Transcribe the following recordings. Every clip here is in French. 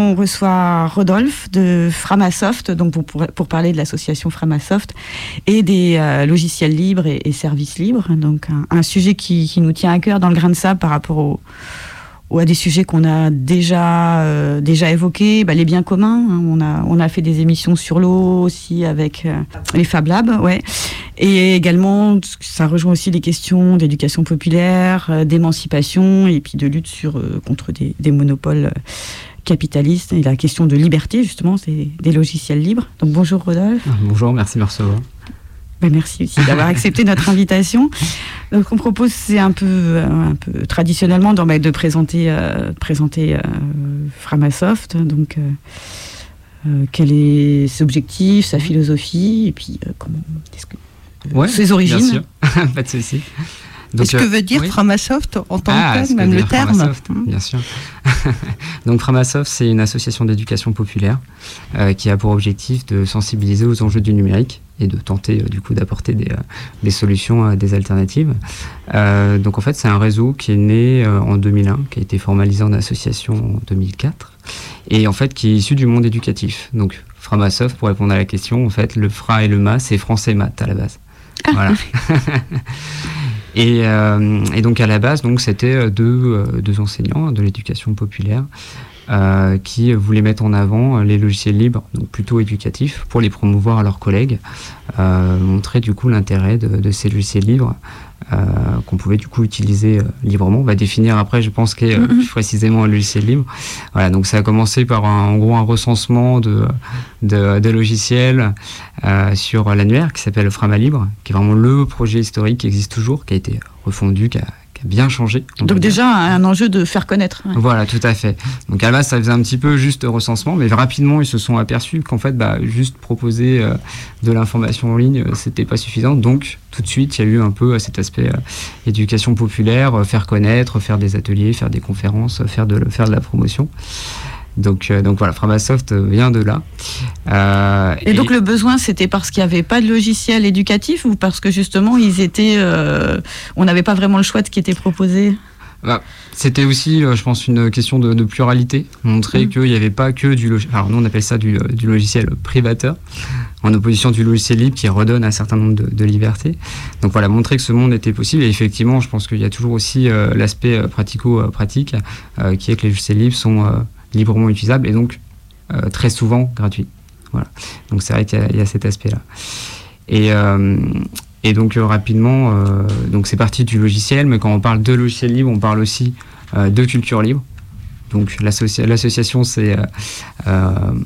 On reçoit Rodolphe de Framasoft, donc pour, parler de l'association Framasoft et des euh, logiciels libres et, services libres. Donc un, sujet qui, nous tient à cœur dans le grain de sable par rapport au, à des sujets qu'on a déjà euh, déjà évoqués, bah, les biens communs. Hein. on a fait des émissions sur l'eau aussi avec euh, les Fab Labs, ouais. Et également, ça rejoint aussi les questions d'éducation populaire, d'émancipation et puis de lutte contre des monopoles capitalistes et la question de liberté justement, c'est des logiciels libres. Donc bonjour Rodolphe. Bonjour, merci de me recevoir. Ben, merci aussi d'avoir accepté notre invitation. Donc, on propose, c'est un peu, euh, un peu traditionnellement ben, de présenter, euh, présenter euh, Framasoft. Donc, quel est ses objectifs, sa philosophie, et puis comment, ses origines. Bien sûr. Pas de souci. Qu'est-ce que veut dire Framasoft en tant ah, que tel, même le terme Bien sûr. Donc Framasoft, c'est une association d'éducation populaire qui a pour objectif de sensibiliser aux enjeux du numérique et de tenter euh, du coup d'apporter des, euh, solutions, euh, des alternatives. donc en fait c'est un réseau qui est né en 2001, qui a été formalisé en association en 2004 et en fait qui est issu du monde éducatif. Donc Framasoft, pour répondre à la question, en fait le Fra et le Ma c'est français maths à la base. Ah. Voilà. et, et, donc à la base, donc c'était deux, deux enseignants de l'éducation populaire euh, qui voulaient mettre en avant les logiciels libres, donc plutôt éducatifs, pour les promouvoir à leurs collègues, euh, montrer du coup l'intérêt de, ces logiciels libres euh, qu'on pouvait du coup utiliser librement. On va définir après, je pense, qu'est mm-hmm. plus précisément un logiciel libre. Voilà, donc ça a commencé par un, en gros un recensement de, de, logiciels sur l'annuaire qui s'appelle Frama Libre, qui est vraiment le projet historique qui existe toujours, qui a été refondu, qui a, bien changé. Donc déjà un enjeu de faire connaître. Voilà, tout à fait. Donc à la base, ça faisait un petit peu juste recensement, mais rapidement, ils se sont aperçus qu'en fait, bah, juste proposer euh, de l'information en ligne, euh, c'était pas suffisant. Donc tout de suite, il y a eu un peu euh, cet aspect éducation populaire, faire connaître, faire des ateliers, faire des conférences, faire de, faire de la promotion. Donc, euh, donc voilà, Framasoft vient de là. Euh, et, donc le besoin, c'était parce qu'il n'y avait pas de logiciel éducatif ou parce que justement, ils étaient, euh, on n'avait pas vraiment le choix de ce qui était proposé? Bah, C'était aussi, je pense, une question de, pluralité. Montrer mm. qu'il n'y avait pas que du logiciel. Alors nous, on appelle ça du, logiciel privateur, en opposition du logiciel libre qui redonne un certain nombre de, libertés. Donc voilà, montrer que ce monde était possible. Et effectivement, je pense qu'il y a toujours aussi l'aspect pratico-pratique, qui est que les logiciels libres sont librement utilisable et donc euh, très souvent gratuit. Voilà. Donc c'est vrai qu'il y, a cet aspect-là. Et, euh, et donc euh, rapidement, c'est parti du logiciel, mais quand on parle de logiciel libre, on parle aussi de culture libre. Donc l'association s'est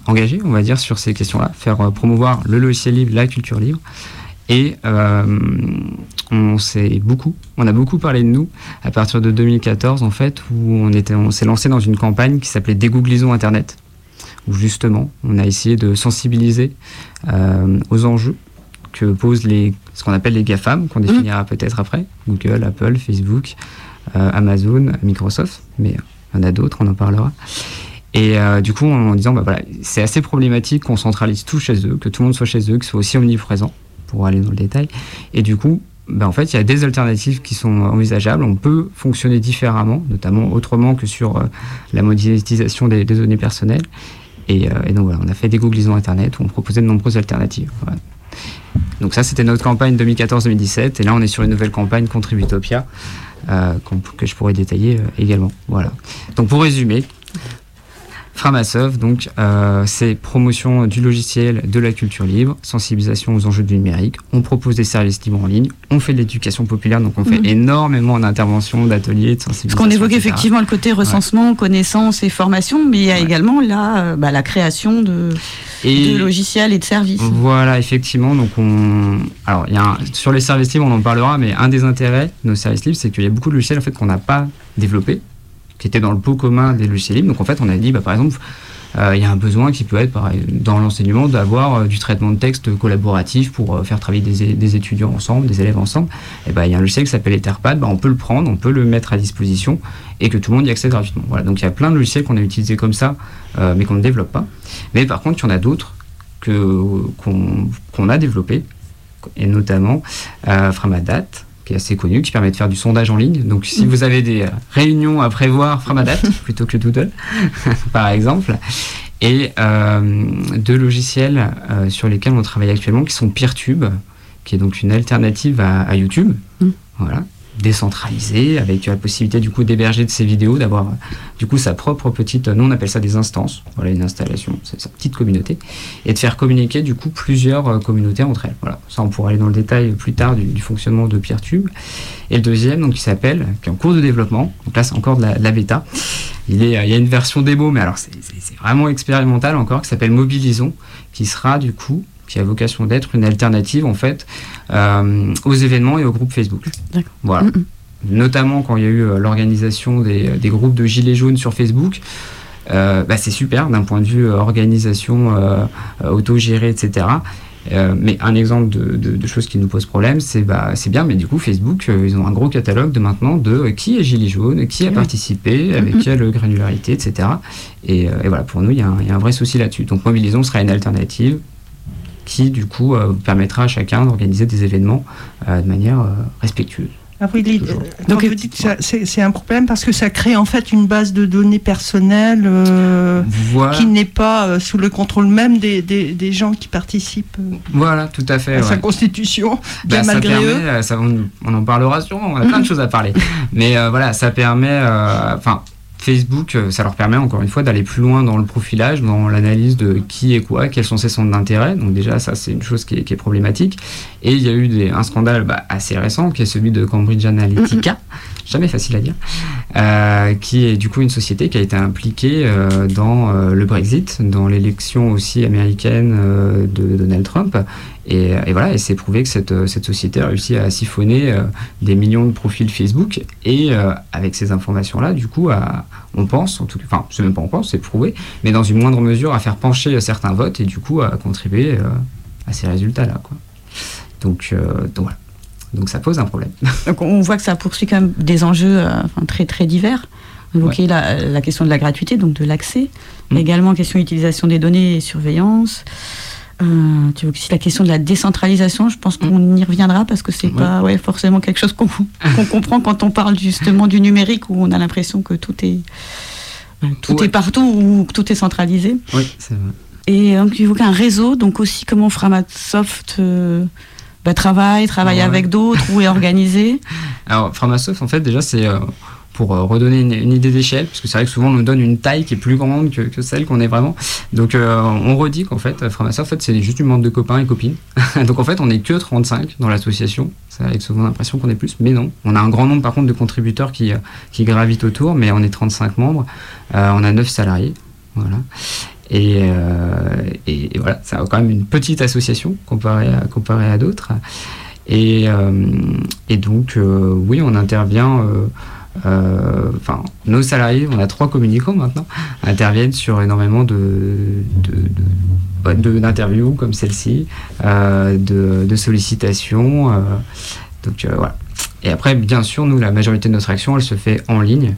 engagée, on va dire, sur ces questions-là, faire promouvoir le logiciel libre, la culture libre. Et on s'est beaucoup, on a beaucoup parlé de nous à partir de 2014 en fait, où on était, on s'est lancé dans une campagne qui s'appelait Dégooglisons Internet, où justement on a essayé de sensibiliser euh, aux enjeux que posent les, ce qu'on appelle les GAFAM, qu'on définira peut-être après, Google, Apple, Facebook, euh, Amazon, Microsoft, mais il y en a d'autres, on en parlera. Et euh, du coup, en, disant, bah voilà, c'est assez problématique qu'on centralise tout chez eux, que tout le monde soit chez eux, que ce soit aussi omniprésent, pour aller dans le détail. Et du coup, ben, en fait, il y a des alternatives qui sont envisageables. On peut fonctionner différemment, notamment autrement que sur euh, la monétisation des, données personnelles. Euh, et, donc voilà, on a fait des googlisons Internet où on proposait de nombreuses alternatives. Donc ça, c'était notre campagne 2014-2017. Et là, on est sur une nouvelle campagne Contributopia euh, que je pourrais détailler également. Voilà. Donc pour résumer, Framasoft, donc, euh, c'est promotion du logiciel, de la culture libre, sensibilisation aux enjeux du numérique. On propose des services libres en ligne, on fait de l'éducation populaire, donc on fait mhm. énormément d'interventions, d'ateliers, de sensibilisation. Parce qu'on évoque effectivement le côté recensement, connaissance et formation, mais il y a également là, euh, bah, la création de, logiciels et de services. Voilà, effectivement. Donc on, alors il y a sur les services libres, on en parlera, mais un des intérêts de nos services libres, c'est qu'il y a beaucoup de logiciels en fait qu'on n'a pas développés qui était dans le pot commun des logiciels libres. Donc en fait, on a dit, bah, par exemple, euh, il y a un besoin qui peut être dans l'enseignement d'avoir euh, du traitement de texte collaboratif pour euh, faire travailler des, étudiants ensemble, des élèves ensemble. Et ben, il y a un logiciel qui s'appelle Etherpad, bah, on peut le prendre, on peut le mettre à disposition et que tout le monde y accède gratuitement. Voilà, donc il y a plein de logiciels qu'on a utilisés comme ça, mais qu'on ne développe pas. Mais par contre, il y en a d'autres qu'on a développés, et notamment Framadat, qui est assez connu, qui permet de faire du sondage en ligne. Donc si vous avez des réunions à prévoir, Framadat plutôt que Doodle, par exemple. Et deux logiciels sur lesquels on travaille actuellement qui sont PeerTube, qui est donc une alternative à, YouTube. Mm. Voilà décentralisé, avec la possibilité du coup d'héberger de ses vidéos, d'avoir du coup sa propre petite, nous on appelle ça des instances, voilà une installation, c'est sa petite communauté, et de faire communiquer du coup plusieurs euh, communautés entre elles. Voilà, ça on pourra aller dans le détail plus tard du, fonctionnement de PeerTube. Et le deuxième, donc qui s'appelle, qui est en cours de développement, donc là c'est encore de la, bêta. Il, est, il y a une version démo, mais alors c'est vraiment expérimental encore, qui s'appelle Mobilisons, qui sera du coup qui a vocation d'être une alternative en fait euh, aux événements et aux groupes Facebook. Voilà. Mm, mm. Notamment quand il y a eu euh, l'organisation des, des, groupes de gilets jaunes sur Facebook. Euh, bah, c'est super d'un point de vue organisation autogérée, etc. mais un exemple de, de, choses qui nous posent problème, c'est bah, bien, mais du coup Facebook, ils ont un gros catalogue de maintenant de qui est gilet jaune, qui a participé, avec mm, quelle granularité, etc. Et, et, voilà, pour nous, il y, y, a un vrai souci là-dessus. Donc Mobilisons sera une alternative qui du coup euh, permettra à chacun d'organiser des événements euh, de manière euh, respectueuse. Ah oui, donc vous dites que c'est un problème parce que ça crée en fait une base de données personnelles qui n'est pas sous le contrôle même des, des, gens qui participent. Voilà, tout à fait. À sa constitution, bien bah, malgré eux. Ça, on, en parlera sûrement, on a plein de choses à parler. Mais voilà, ça permet, enfin, Facebook, euh, ça leur permet encore une fois d'aller plus loin dans le profilage, dans l'analyse de qui est quoi, quels sont ses centres d'intérêt. Donc déjà, ça c'est une chose qui est, problématique. Et il y a eu un scandale bah, assez récent qui est celui de Cambridge Analytica, jamais facile à dire, euh, qui est du coup une société qui a été impliquée euh, dans le Brexit, dans l'élection aussi américaine de Donald Trump. Et, voilà, et c'est prouvé que cette, cette, société a réussi à siphonner des millions de profils Facebook et avec ces informations-là, du coup, à, on pense, en tout cas, enfin, c'est même pas on pense, c'est prouvé, mais dans une moindre mesure à faire pencher certains votes et du coup à contribuer euh, à ces résultats-là. Quoi. Donc, euh, donc voilà. Donc ça pose un problème. Donc on voit que ça poursuit quand même des enjeux euh, très très divers. Donc la, la, question de la gratuité, donc de l'accès, mais mm. également question d'utilisation des données et surveillance. Euh, tu vois aussi la question de la décentralisation, je pense qu'on y reviendra parce que c'est pas ouais, forcément quelque chose qu'on comprend quand on parle justement du numérique où on a l'impression que tout est tout est partout ou que tout est centralisé. Oui, c'est vrai. Et donc tu évoques un réseau, donc aussi comment Framasoft euh, bah, travaille, travaille avec d'autres ou est organisé. Alors Framasoft en fait déjà c'est euh, pour euh, redonner une, idée d'échelle, parce que c'est vrai que souvent on nous donne une taille qui est plus grande que, celle qu'on est vraiment. Donc euh, on redit qu'en fait, Framasoft, en fait, c'est juste une bande de copains et copines. Donc en fait, on n'est que 35 dans l'association. Ça avec souvent l'impression qu'on est plus, mais non. On a un grand nombre par contre de contributeurs qui, euh, qui gravitent autour, mais on est 35 membres. on a 9 salariés. Voilà. Et, et, voilà, c'est quand même une petite association comparée à, à d'autres. Et, et, donc, oui, on intervient enfin, nos salariés, on a trois communicants maintenant, interviennent sur énormément de, d'interviews comme celle-ci, euh, de, sollicitations. Euh, donc voilà. Et après, bien sûr, nous, la majorité de notre action, elle se fait en ligne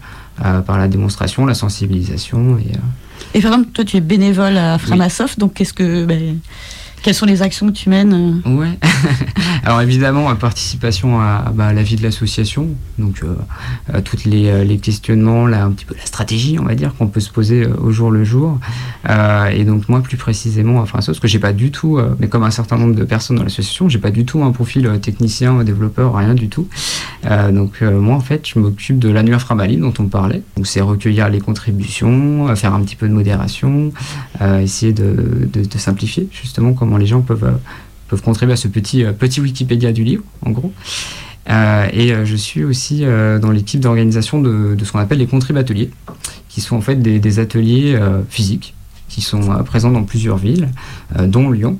par la démonstration, la sensibilisation. Et, par exemple, toi, tu es bénévole à Framasoft, donc qu'est-ce que. Ben, quelles sont les actions que tu mènes euh Ouais. Alors évidemment, participation à, bah, la vie de l'association, donc euh, toutes les, euh, questionnements, un petit peu la stratégie, on va dire, qu'on peut se poser au jour le jour. et donc moi, plus précisément, enfin ça, parce que j'ai pas du tout, mais comme un certain nombre de personnes dans l'association, j'ai pas du tout un profil technicien, développeur, rien du tout. donc moi, en fait, je m'occupe de l'annuaire Framaline dont on parlait. Donc c'est recueillir les contributions, faire un petit peu de modération, essayer de, de simplifier justement comment les gens peuvent, euh, peuvent contribuer à ce petit, euh, petit Wikipédia du livre, en gros. Euh, et je suis aussi dans l'équipe d'organisation de, ce qu'on appelle les contrib-ateliers, qui sont en fait des, ateliers physiques qui sont présents dans plusieurs villes, dont Lyon,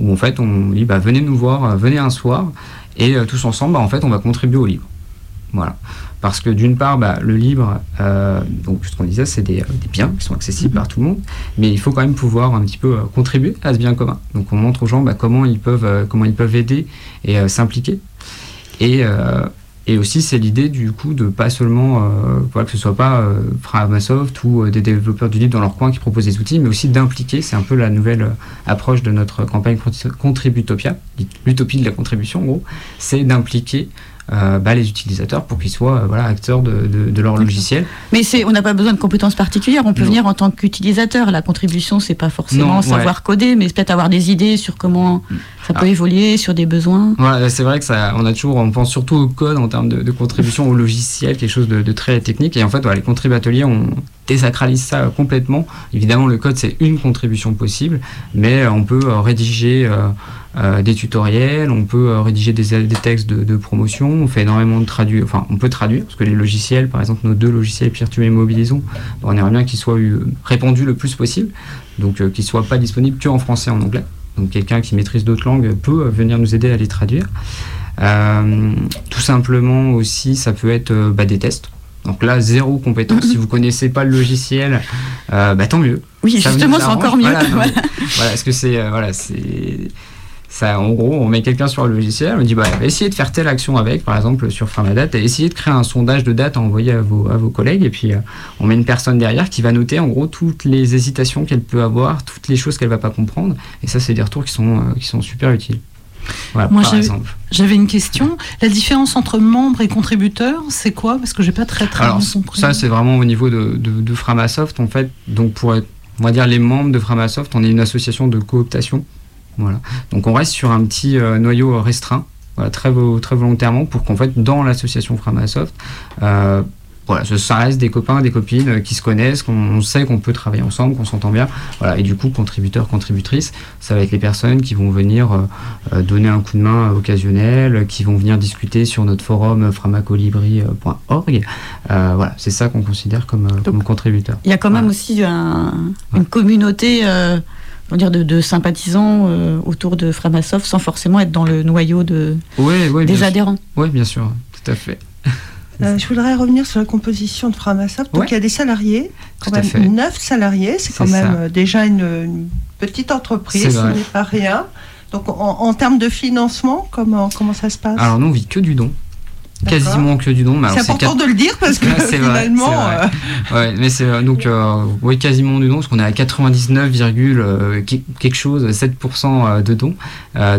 où en fait on dit bah, venez nous voir, venez un soir, et tous ensemble, bah, en fait, on va contribuer au livre. Voilà. Parce que d'une part, bah, le livre, euh, donc ce qu'on disait, c'est des, biens qui sont accessibles par tout le monde, mais il faut quand même pouvoir un petit peu euh, contribuer à ce bien commun. Donc on montre aux gens bah, comment, ils peuvent, euh, comment ils peuvent aider et s'impliquer. Et, et aussi, c'est l'idée du coup de pas seulement, que ce soit pas Framasoft ou des développeurs du livre dans leur coin qui proposent des outils, mais aussi d'impliquer, c'est un peu la nouvelle approche de notre campagne Contributopia, l'utopie de la contribution en gros, c'est d'impliquer euh, bah, les utilisateurs pour qu'ils soient euh, voilà, acteurs de, de, leur logiciel. Mais on n'a pas besoin de compétences particulières, on peut venir en tant qu'utilisateur. La contribution, c'est pas forcément savoir coder, mais peut-être avoir des idées sur comment ça peut ah. évoluer, sur des besoins. Voilà, c'est vrai que ça, on a toujours, on pense surtout au code en termes de, contribution au logiciel, quelque chose de, très technique. Et en fait, les contributeurs ateliers, on désacralise ça complètement. Évidemment, le code, c'est une contribution possible, mais on peut rédiger euh, des tutoriels, on peut euh, rédiger des, textes de, promotion, on fait énormément de traduire, enfin on peut traduire, parce que les logiciels, par exemple nos deux logiciels Peer2 et Mobilisons, on aimerait bien qu'ils soient euh, répandus le plus possible, donc qu'ils ne soient pas disponibles que en français et en anglais. Donc quelqu'un qui maîtrise d'autres langues peut venir nous aider à les traduire. tout simplement aussi, ça peut être bah, des tests. Donc là, zéro compétence. si vous connaissez pas le logiciel, bah, tant mieux. Oui, justement, c'est encore mieux. Voilà, voilà. ce que c'est, voilà, c'est en gros, on met quelqu'un sur le logiciel, on dit bah, essayez de faire telle action avec, par exemple sur Framadate, essayez de créer un sondage de date à envoyer à vos, à vos collègues, et puis euh, on met une personne derrière qui va noter en gros toutes les hésitations qu'elle peut avoir, toutes les choses qu'elle va pas comprendre, et ça, c'est des retours qui sont, euh, qui sont super utiles. Voilà, Moi, j'avais une question. La différence entre membres et contributeurs, c'est quoi? Parce que j'ai pas très très Alors, compris. Ça, c'est vraiment au niveau de, de, de, Framasoft. En fait, donc pour être, on va dire les membres de Framasoft, on est une association de cooptation. Voilà. Donc on reste sur un petit euh, noyau restreint, très, très volontairement, pour qu'en fait, dans l'association Framasoft, euh, voilà, ça reste des copains, des copines euh, qui se connaissent, qu'on sait qu'on peut travailler ensemble, qu'on s'entend bien. Voilà, et du coup, contributeurs, contributrices, ça va être les personnes qui vont venir donner un coup de main occasionnel, qui vont venir discuter sur notre forum framacolibri.org. voilà, c'est ça qu'on considère comme, comme contributeur. Il y a quand même aussi une communauté dire de, sympathisants euh, autour de Framasoft sans forcément être dans le noyau de, des adhérents. Oui, bien sûr, tout à fait. Euh, je voudrais revenir sur la composition de Framasoft. Donc il y a des salariés, quand même 9 salariés, c'est quand même euh, déjà une, petite entreprise, ce n'est pas rien. Donc en, termes de financement, comment, comment ça se passe? Alors nous on vit que du don quasiment que du don. C'est important de le dire parce que finalement. Vrai, euh, ouais, mais c'est donc euh, oui quasiment du don parce qu'on est à 99, euh, quelque chose 7% de dons,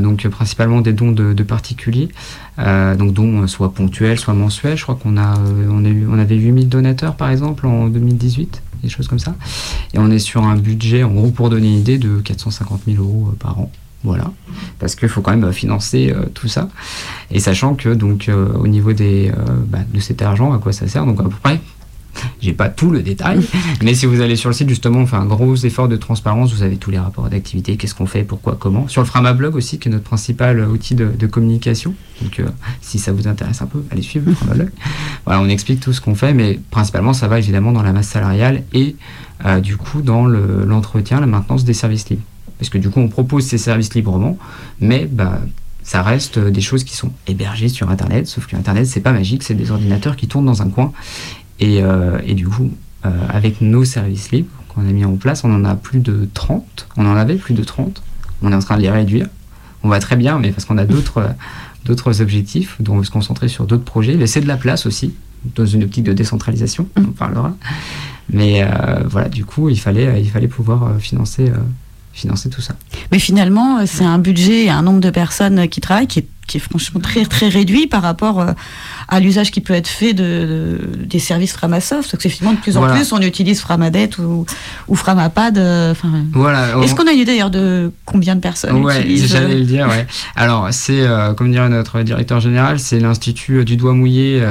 donc principalement des dons de, particuliers. donc dons soit ponctuels, soit mensuels. Je crois qu'on a on, a eu, on avait 8000 donateurs par exemple en 2018, des choses comme ça. Et on est sur un budget en gros pour donner une idée de 450 000 euros par an. Voilà, parce qu'il faut quand même financer euh, tout ça. Et sachant que donc euh, au niveau des, euh, bah, de cet argent, à quoi ça sert? Donc à peu près, j'ai pas tout le détail, mais si vous allez sur le site justement, on fait un gros effort de transparence. Vous avez tous les rapports d'activité, qu'est-ce qu'on fait, pourquoi, comment. Sur le Framablog aussi, qui est notre principal outil de, communication. Donc si ça vous intéresse un peu, allez suivre le Framablog. voilà, on explique tout ce qu'on fait, mais principalement ça va évidemment dans la masse salariale et du coup dans l'entretien, la maintenance des services libres parce que du coup on propose ces services librement, mais bah, ça reste des choses qui sont hébergées sur Internet, sauf que Internet c'est pas magique, c'est des ordinateurs qui tournent dans un coin, et, euh, du coup euh, avec nos services libres qu'on a mis en place, on en a plus de 30, on en avait plus de 30, on est en train de les réduire, on va très bien, mais parce qu'on a d'autres objectifs, dont on veut se concentrer sur d'autres projets, laisser de la place aussi, dans une optique de décentralisation, on parlera. Mais euh, voilà, du coup, il fallait pouvoir financer financer tout ça. Mais finalement, euh, c'est un budget et un nombre de personnes qui travaillent qui est, qui est franchement très très réduit par rapport euh, à l'usage qui peut être fait de, des services Framasoft. Parce que finalement, de plus en plus, on utilise Framadet ou, ou Framapad. Euh, voilà. Est-ce qu'on a une idée d'ailleurs de combien de personnes ouais, utilisent J'allais le dire, ouais. Alors, c'est, comme dirait notre directeur général, c'est l'Institut du doigt mouillé.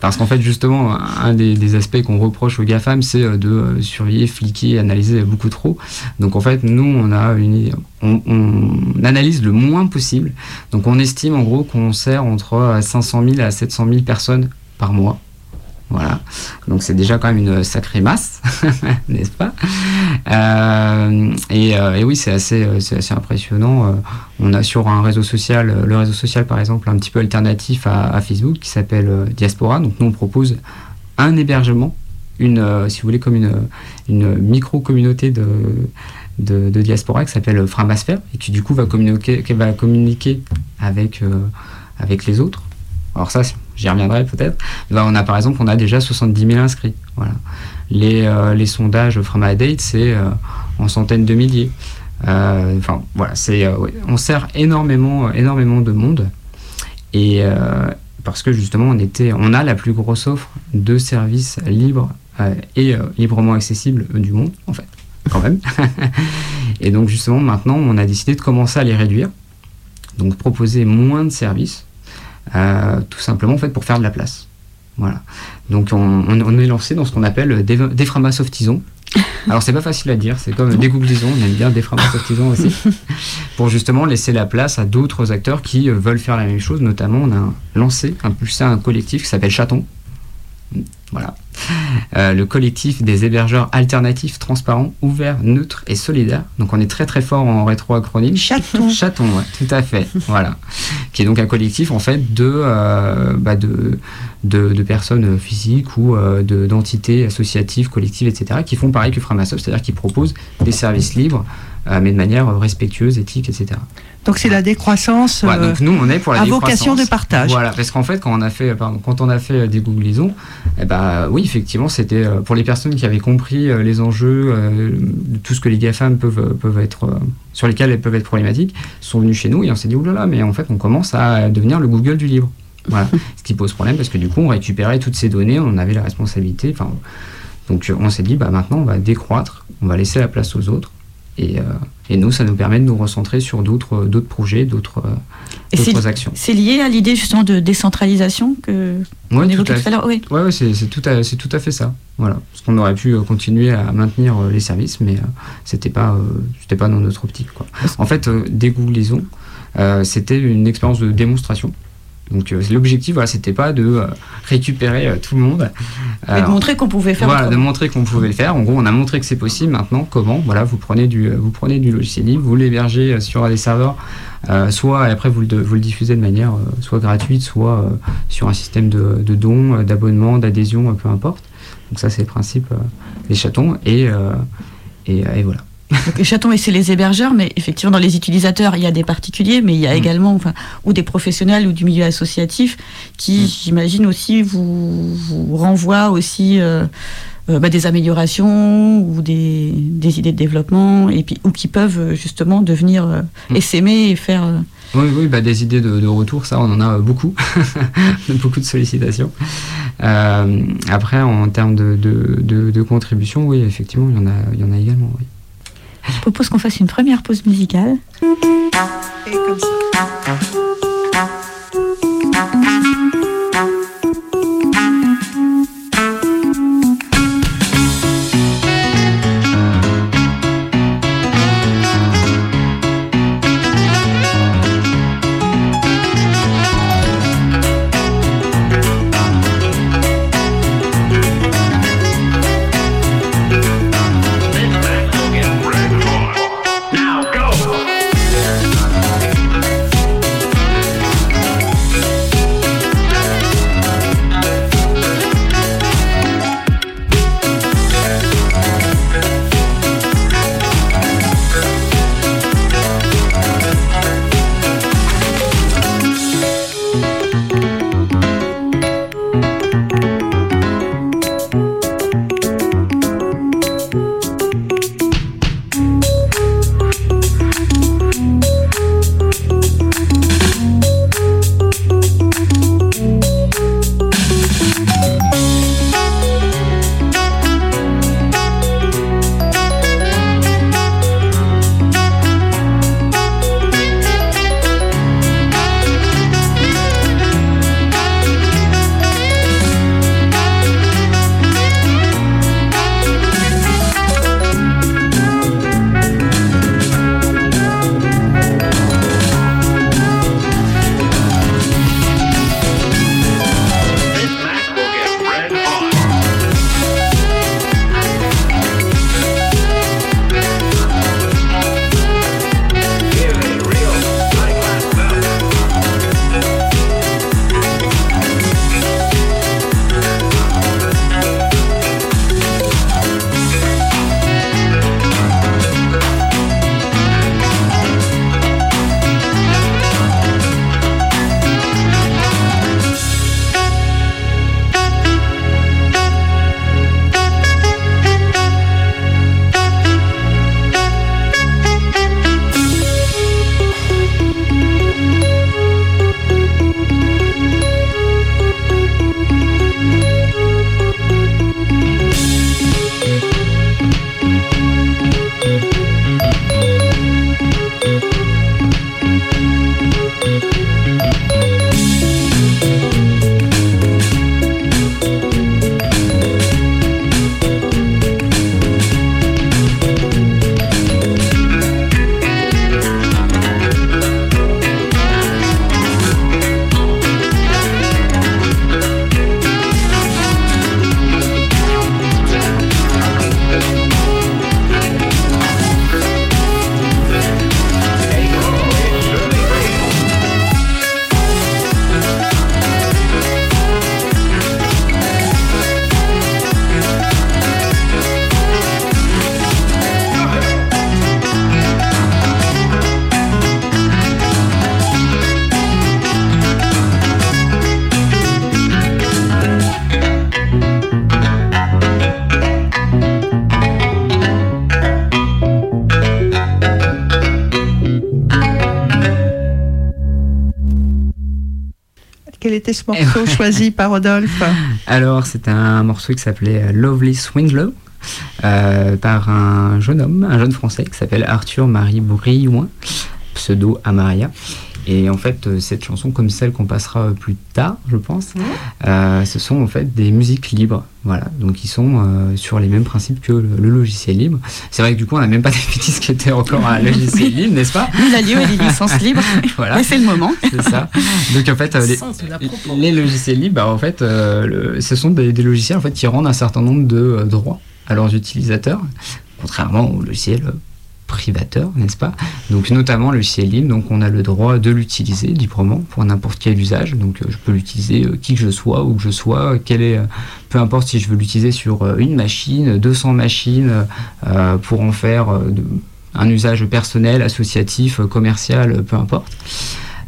Parce qu'en fait, justement, un des, aspects qu'on reproche aux GAFAM, c'est euh, de euh, surveiller, fliquer, analyser beaucoup trop. Donc en fait, nous, on a une, on, on analyse le moins possible. Donc on estime en gros qu'on sert entre 500 000 à 700 000 personnes par mois. Voilà. Donc c'est déjà quand même une sacrée masse, n'est-ce pas? Euh, et, oui, c'est assez, assez impressionnant. on a sur un réseau social, le réseau social par exemple, un petit peu alternatif à, Facebook qui s'appelle Diaspora. Donc nous on propose un hébergement, une, si vous voulez, comme une, une micro-communauté de, de, diaspora qui s'appelle Framasphère et qui du coup va communiquer, va communiquer avec, avec les autres. Alors ça, j'y reviendrai peut-être. on a par exemple, on a déjà 70 000 inscrits. Les, euh, les sondages from date, c'est euh, en centaines de milliers. Euh, c'est, on sert énormément, énormément de monde. Et parce que justement, on, était, on a la plus grosse offre de services libres et librement accessibles du monde, en fait, quand même. et donc, justement, maintenant, on a décidé de commencer à les réduire. Donc, proposer moins de services, tout simplement, en fait, pour faire de la place. Voilà. Donc on, est lancé dans ce qu'on appelle déframasoftisons. Alors c'est pas facile à dire, c'est comme dégooglisons, on aime bien déframasoftisons aussi, pour justement laisser la place à d'autres acteurs qui euh, veulent faire la même chose. Notamment, on a lancé, impulsé un collectif qui s'appelle Chaton. Voilà. Euh, le collectif des hébergeurs alternatifs, transparents, ouverts, neutres et solidaires. Donc on est très très fort en rétroacronyme. Chaton. Chaton, ouais, tout à fait. voilà. Qui est donc un collectif en fait de, euh, bah, de, de, personnes physiques ou euh, d'entités associatives, collectives, etc. qui font pareil que Framasoft, c'est-à-dire qui proposent des services libres, mais de manière respectueuse, éthique, etc. Donc c'est la décroissance. donc nous on est pour la à vocation de partage. Voilà, parce qu'en fait quand on a fait, pardon, quand on a fait des googlisons, eh ben, oui effectivement c'était euh, pour les personnes qui avaient compris euh, les enjeux euh, tout ce que les GAFAM peuvent, peuvent être, sur lesquels elles peuvent être problématiques, sont venus chez nous et on s'est dit, oulala, mais en fait, on commence à devenir le Google du livre. Voilà. ce qui pose problème parce que du coup, on récupérait toutes ces données, on avait la responsabilité. Enfin, donc, on s'est dit, bah, maintenant, on va décroître, on va laisser la place aux autres. Et, et nous, ça nous permet de nous recentrer sur d'autres projets, d'autres actions. C'est lié à l'idée justement de décentralisation que on évoquait tout, à l'heure Oui, ouais, c'est tout, à, tout à fait ça. Voilà. Parce qu'on aurait pu euh, continuer à maintenir euh, les services, mais euh, c'était pas, c'était pas dans notre optique. Quoi. En fait, dégoulaison, c'était une expérience de démonstration. Donc l'objectif, voilà, c'était pas de récupérer tout le monde. Mais de montrer qu'on pouvait faire. Voilà, de montrer qu'on pouvait le faire. En gros, on a montré que c'est possible. Maintenant, comment? Voilà, vous prenez du, vous prenez du logiciel libre, vous l'hébergez sur des serveurs euh, soit après vous le, vous le, diffusez de manière euh, soit gratuite, soit euh, sur un système de, de dons, d'abonnement, d'adhésion, peu importe. Donc ça c'est le principe des chatons et, et, et voilà. Les chatons, et c'est les hébergeurs, mais effectivement, dans les utilisateurs, il y a des particuliers, mais il y a mm. également, enfin, ou des professionnels ou du milieu associatif qui, mm. j'imagine aussi, vous, vous renvoient aussi euh, bah, des améliorations ou des, des, idées de développement et puis ou qui peuvent euh, justement devenir euh, mm. essaimer et faire oui, oui bah, des idées de, retour, ça, on en a beaucoup, beaucoup de sollicitations. après, en termes de, de, de, contribution, oui, effectivement, il y en a, il y en a également. Oui. Je propose qu'on fasse une première pause musicale. Et comme ça. Était ce morceau choisi par Rodolphe Alors, c'est un morceau qui s'appelait Lovely Swinglow. Euh, par un jeune homme, un jeune français qui s'appelle Arthur Marie Brillouin, pseudo Amaria. Et en fait, euh, cette chanson, comme celle qu'on passera plus tard, je pense, euh, ce sont en fait des musiques libres. Voilà, donc ils sont euh, sur les mêmes principes que le, logiciel libre. C'est vrai que du coup, on n'a même pas défini ce qui était encore un logiciel libre, n'est-ce pas? Nous allions et les licences libres. voilà. c'est le moment. C'est ça. Donc en fait, les, logiciels libres, bah, en fait, ce sont des, logiciels en fait qui rendent un certain nombre de droits à leurs utilisateurs, contrairement aux logiciels privateur, n'est-ce pas? Donc notamment le ciel libre, donc on a le droit de l'utiliser librement pour n'importe quel usage. Donc euh, je peux l'utiliser euh, qui que je sois, où que je sois, quel est, euh, peu importe si je veux l'utiliser sur une machine, 200 machines, pour en faire un usage personnel, associatif, commercial, peu importe.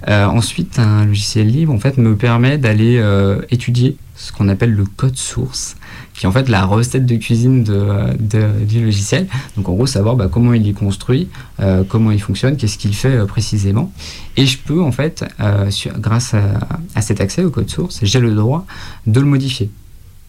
ensuite, un logiciel libre en fait me permet d'aller étudier ce qu'on appelle le code source qui est en fait la recette de cuisine de, du logiciel. Donc en gros, savoir bah, comment il est construit, euh, comment il fonctionne, qu'est-ce qu'il fait euh, précisément. Et je peux en fait, euh, grâce à, cet accès au code source, j'ai le droit de le modifier.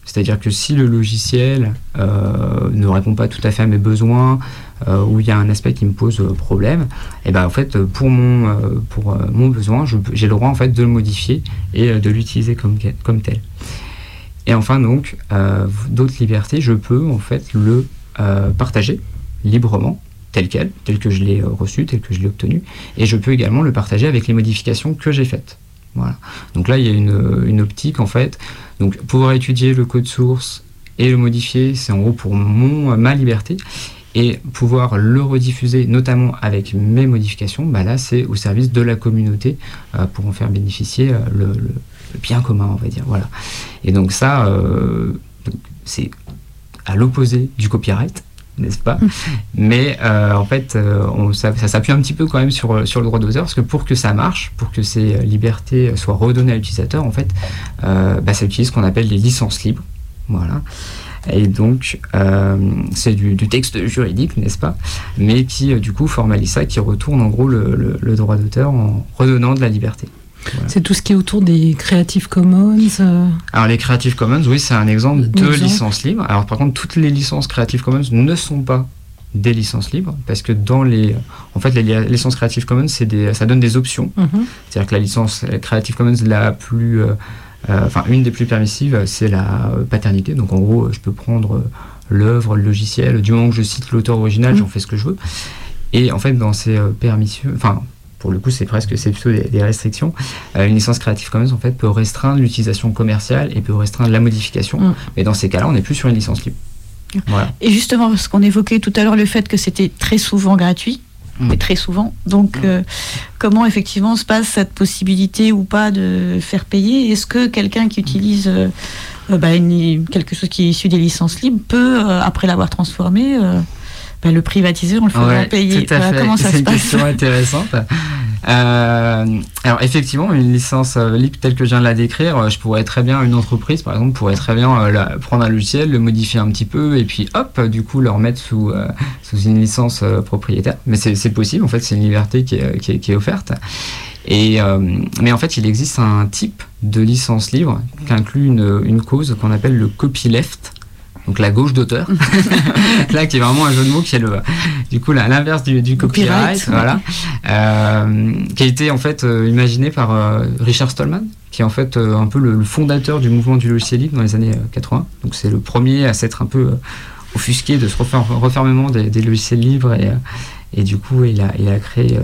C'est-à-dire que si le logiciel ne répond pas tout à fait à mes besoins, ou il y a un aspect qui me pose problème, et eh ben en fait pour mon pour mon besoin, j'ai le droit en fait de le modifier et de l'utiliser comme tel. Et enfin, donc, euh, d'autres libertés, je peux en fait le euh, partager librement, tel quel, tel que je l'ai euh, reçu, tel que je l'ai obtenu. Et je peux également le partager avec les modifications que j'ai faites. Voilà. Donc là, il y a une, une, optique en fait. Donc, pouvoir étudier le code source et le modifier, c'est en gros pour mon, ma liberté. Et pouvoir le rediffuser, notamment avec mes modifications, bah là, c'est au service de la communauté pour en faire bénéficier le, bien commun, on va dire. Voilà. Et donc ça, euh, c'est à l'opposé du copyright n'est-ce pas Mais euh, en fait, euh, on, ça, s'appuie un petit peu quand même sur, sur le droit d'auteur, parce que pour que ça marche, pour que ces libertés soient redonnées à l'utilisateur, en fait, bah, ça utilise ce qu'on appelle les licences libres. Voilà. Et donc, c'est du, texte juridique, n'est-ce pas Mais qui, du coup, formalise ça, qui retourne en gros le droit d'auteur en redonnant de la liberté. C'est tout ce qui est autour des Creative Commons euh. Alors les Creative Commons, oui, c'est un exemple de licence libre. Alors par contre, toutes les licences Creative Commons ne sont pas des licences libres parce que dans les en fait les licences Creative Commons c'est des ça donne des options mhm. c'est à dire que la licence Creative Commons la plus euh, euh, enfin une des plus permissives c'est la paternité donc en gros je peux prendre l'œuvre le logiciel du moment que je cite l'auteur original mhm. j'en fais ce que je veux et en fait dans ces permissions enfin pour le coup, c'est presque c'est plutôt des, restrictions. Euh, une licence Creative Commons en fait peut restreindre l'utilisation commerciale et peut restreindre la modification. Mm. Mais dans ces cas-là, on n'est plus sur une licence libre. Et justement, parce qu'on évoquait tout à l'heure le fait que c'était très souvent gratuit, mm. mais très souvent. Donc, mm. euh, comment effectivement se passe cette possibilité ou pas de faire payer? Est-ce que quelqu'un qui utilise euh, bah, quelque chose qui est issu des licences libres peut, après l'avoir transformé, bah, le privatiser, on le ferait payer. Tout à fait. Comment ça se passe C'est une question intéressante. Euh, alors effectivement, une licence euh, libre telle que je viens de la décrire, euh, je pourrais très bien, une entreprise par exemple, pourrait très bien prendre un logiciel, le modifier un petit peu et puis hop, du coup le remettre sous, sous une licence propriétaire. Mais c'est possible, en fait, c'est une liberté qui est, qui est, qui est offerte. Et, mais en fait, il existe un type de licence libre qui inclut une, une cause qu'on appelle le copyleft donc la gauche d'auteur. là, qui est vraiment un jeu de mots qui est le, du coup, l'inverse du, copyright, voilà, euh, qui a été en fait euh, imaginé par euh, Richard Stallman, qui est en fait un peu le, fondateur du mouvement du logiciel libre dans les années 80. Donc c'est le premier à s'être un peu offusqué de ce refermement des, logiciels libres et, et du coup, il a, il a créé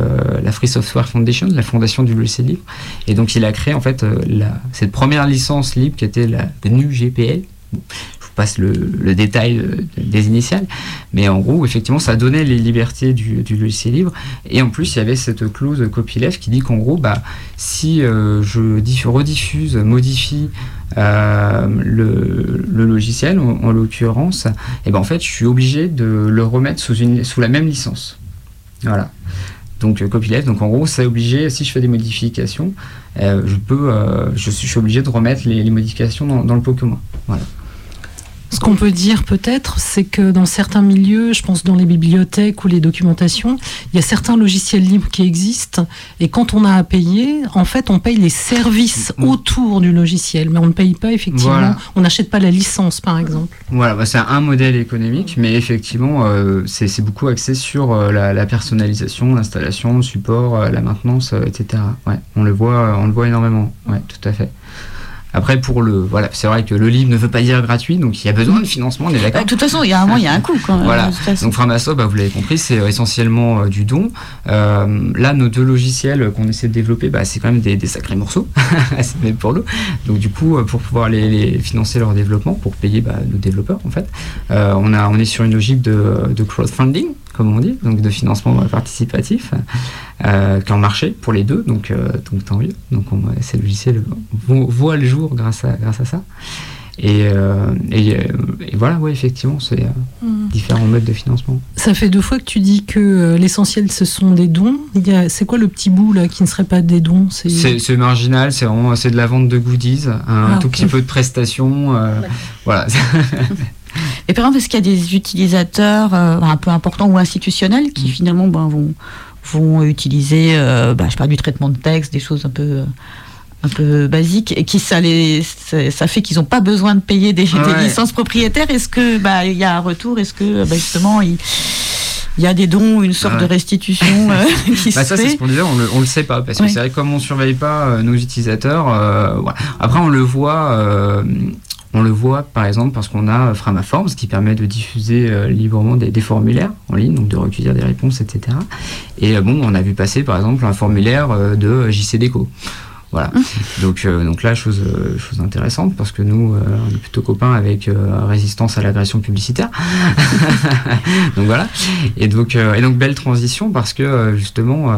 la Free Software Foundation, la fondation du logiciel libre. Et donc, il a créé en fait la, cette première licence libre qui était la GNU GPL, passe le, détail des initiales, mais en gros, effectivement, ça donnait les libertés du, logiciel libre. Et en plus, il y avait cette clause copyleft qui dit qu'en gros, bah, si euh, je rediffuse, modifie euh, le, logiciel, en, l'occurrence, et eh ben en fait, je suis obligé de le remettre sous, la même licence. Voilà. Donc euh, copyleft, donc en gros, c'est obligé, si je fais des modifications, je peux, suis, obligé de remettre les, modifications dans, dans le commun. Voilà. Ce qu'on peut dire peut-être, c'est que dans certains milieux, je pense dans les bibliothèques ou les documentations, il y a certains logiciels libres qui existent et quand on a à payer, en fait, on paye les services mm. autour du logiciel, mais on ne paye pas effectivement, on n'achète pas la licence par exemple. Voilà, bah, c'est un modèle économique, mais effectivement, euh, c'est beaucoup axé sur euh, la, personnalisation, l'installation, le support, euh, la maintenance, etc. Ouais, on le voit, on le voit énormément. Ouais, tout à fait. Après, pour le, voilà, c'est vrai que le livre ne veut pas dire gratuit, donc il y a besoin de financement, on est d'accord. Bah, de toute façon, il y a un moment, il y a un coût quand même. Voilà. Donc Framasso, bah, vous l'avez compris, c'est essentiellement euh, du don. Euh, là, nos deux logiciels qu'on essaie de développer, bah, c'est quand même des, sacrés morceaux, même pour nous. Donc du coup, euh, pour pouvoir les, financer leur développement, pour payer bah, nos développeurs en fait, on a, on est sur une logique de, de crowdfunding comme on dit, donc de financement participatif, euh, qui en marché pour les deux, donc, euh, donc tant mieux. Donc ces logiciels voient le jour grâce à, grâce à ça. Et, euh, et, voilà, ouais, effectivement, c'est hmm. différents modes de financement. Ça fait deux fois que tu dis que l'essentiel, ce sont des dons. C'est quoi le petit bout là qui ne serait pas des dons? C'est marginal, c'est vraiment de la vente de goodies, un ah, tout petit peu de prestations. voilà. Et par exemple, est-ce qu'il y a des utilisateurs euh, un peu importants ou institutionnels qui mm. finalement ben, vont, vont utiliser, euh, ben, je parle du traitement de texte, des choses un peu un peu basiques et qui ça les ça fait qu'ils n'ont pas besoin de payer des, licences propriétaires? Est-ce que bah il y a un retour? Est-ce que justement il il y a des dons, une sorte de restitution euh, qui bah, ça, c'est ce qu'on disait, on le, le sait pas, parce que c'est vrai comme on surveille pas nos utilisateurs, après on le voit, on le voit par exemple parce qu'on a Framaforms qui permet de diffuser euh, librement des, formulaires en ligne, donc de recueillir des réponses, etc. Et euh, bon, on a vu passer par exemple un formulaire euh, de JCDECO. Voilà. donc, donc là, chose, chose intéressante parce que nous, on est plutôt copains avec résistance à l'agression publicitaire. donc voilà. Et donc, et donc belle transition parce que justement,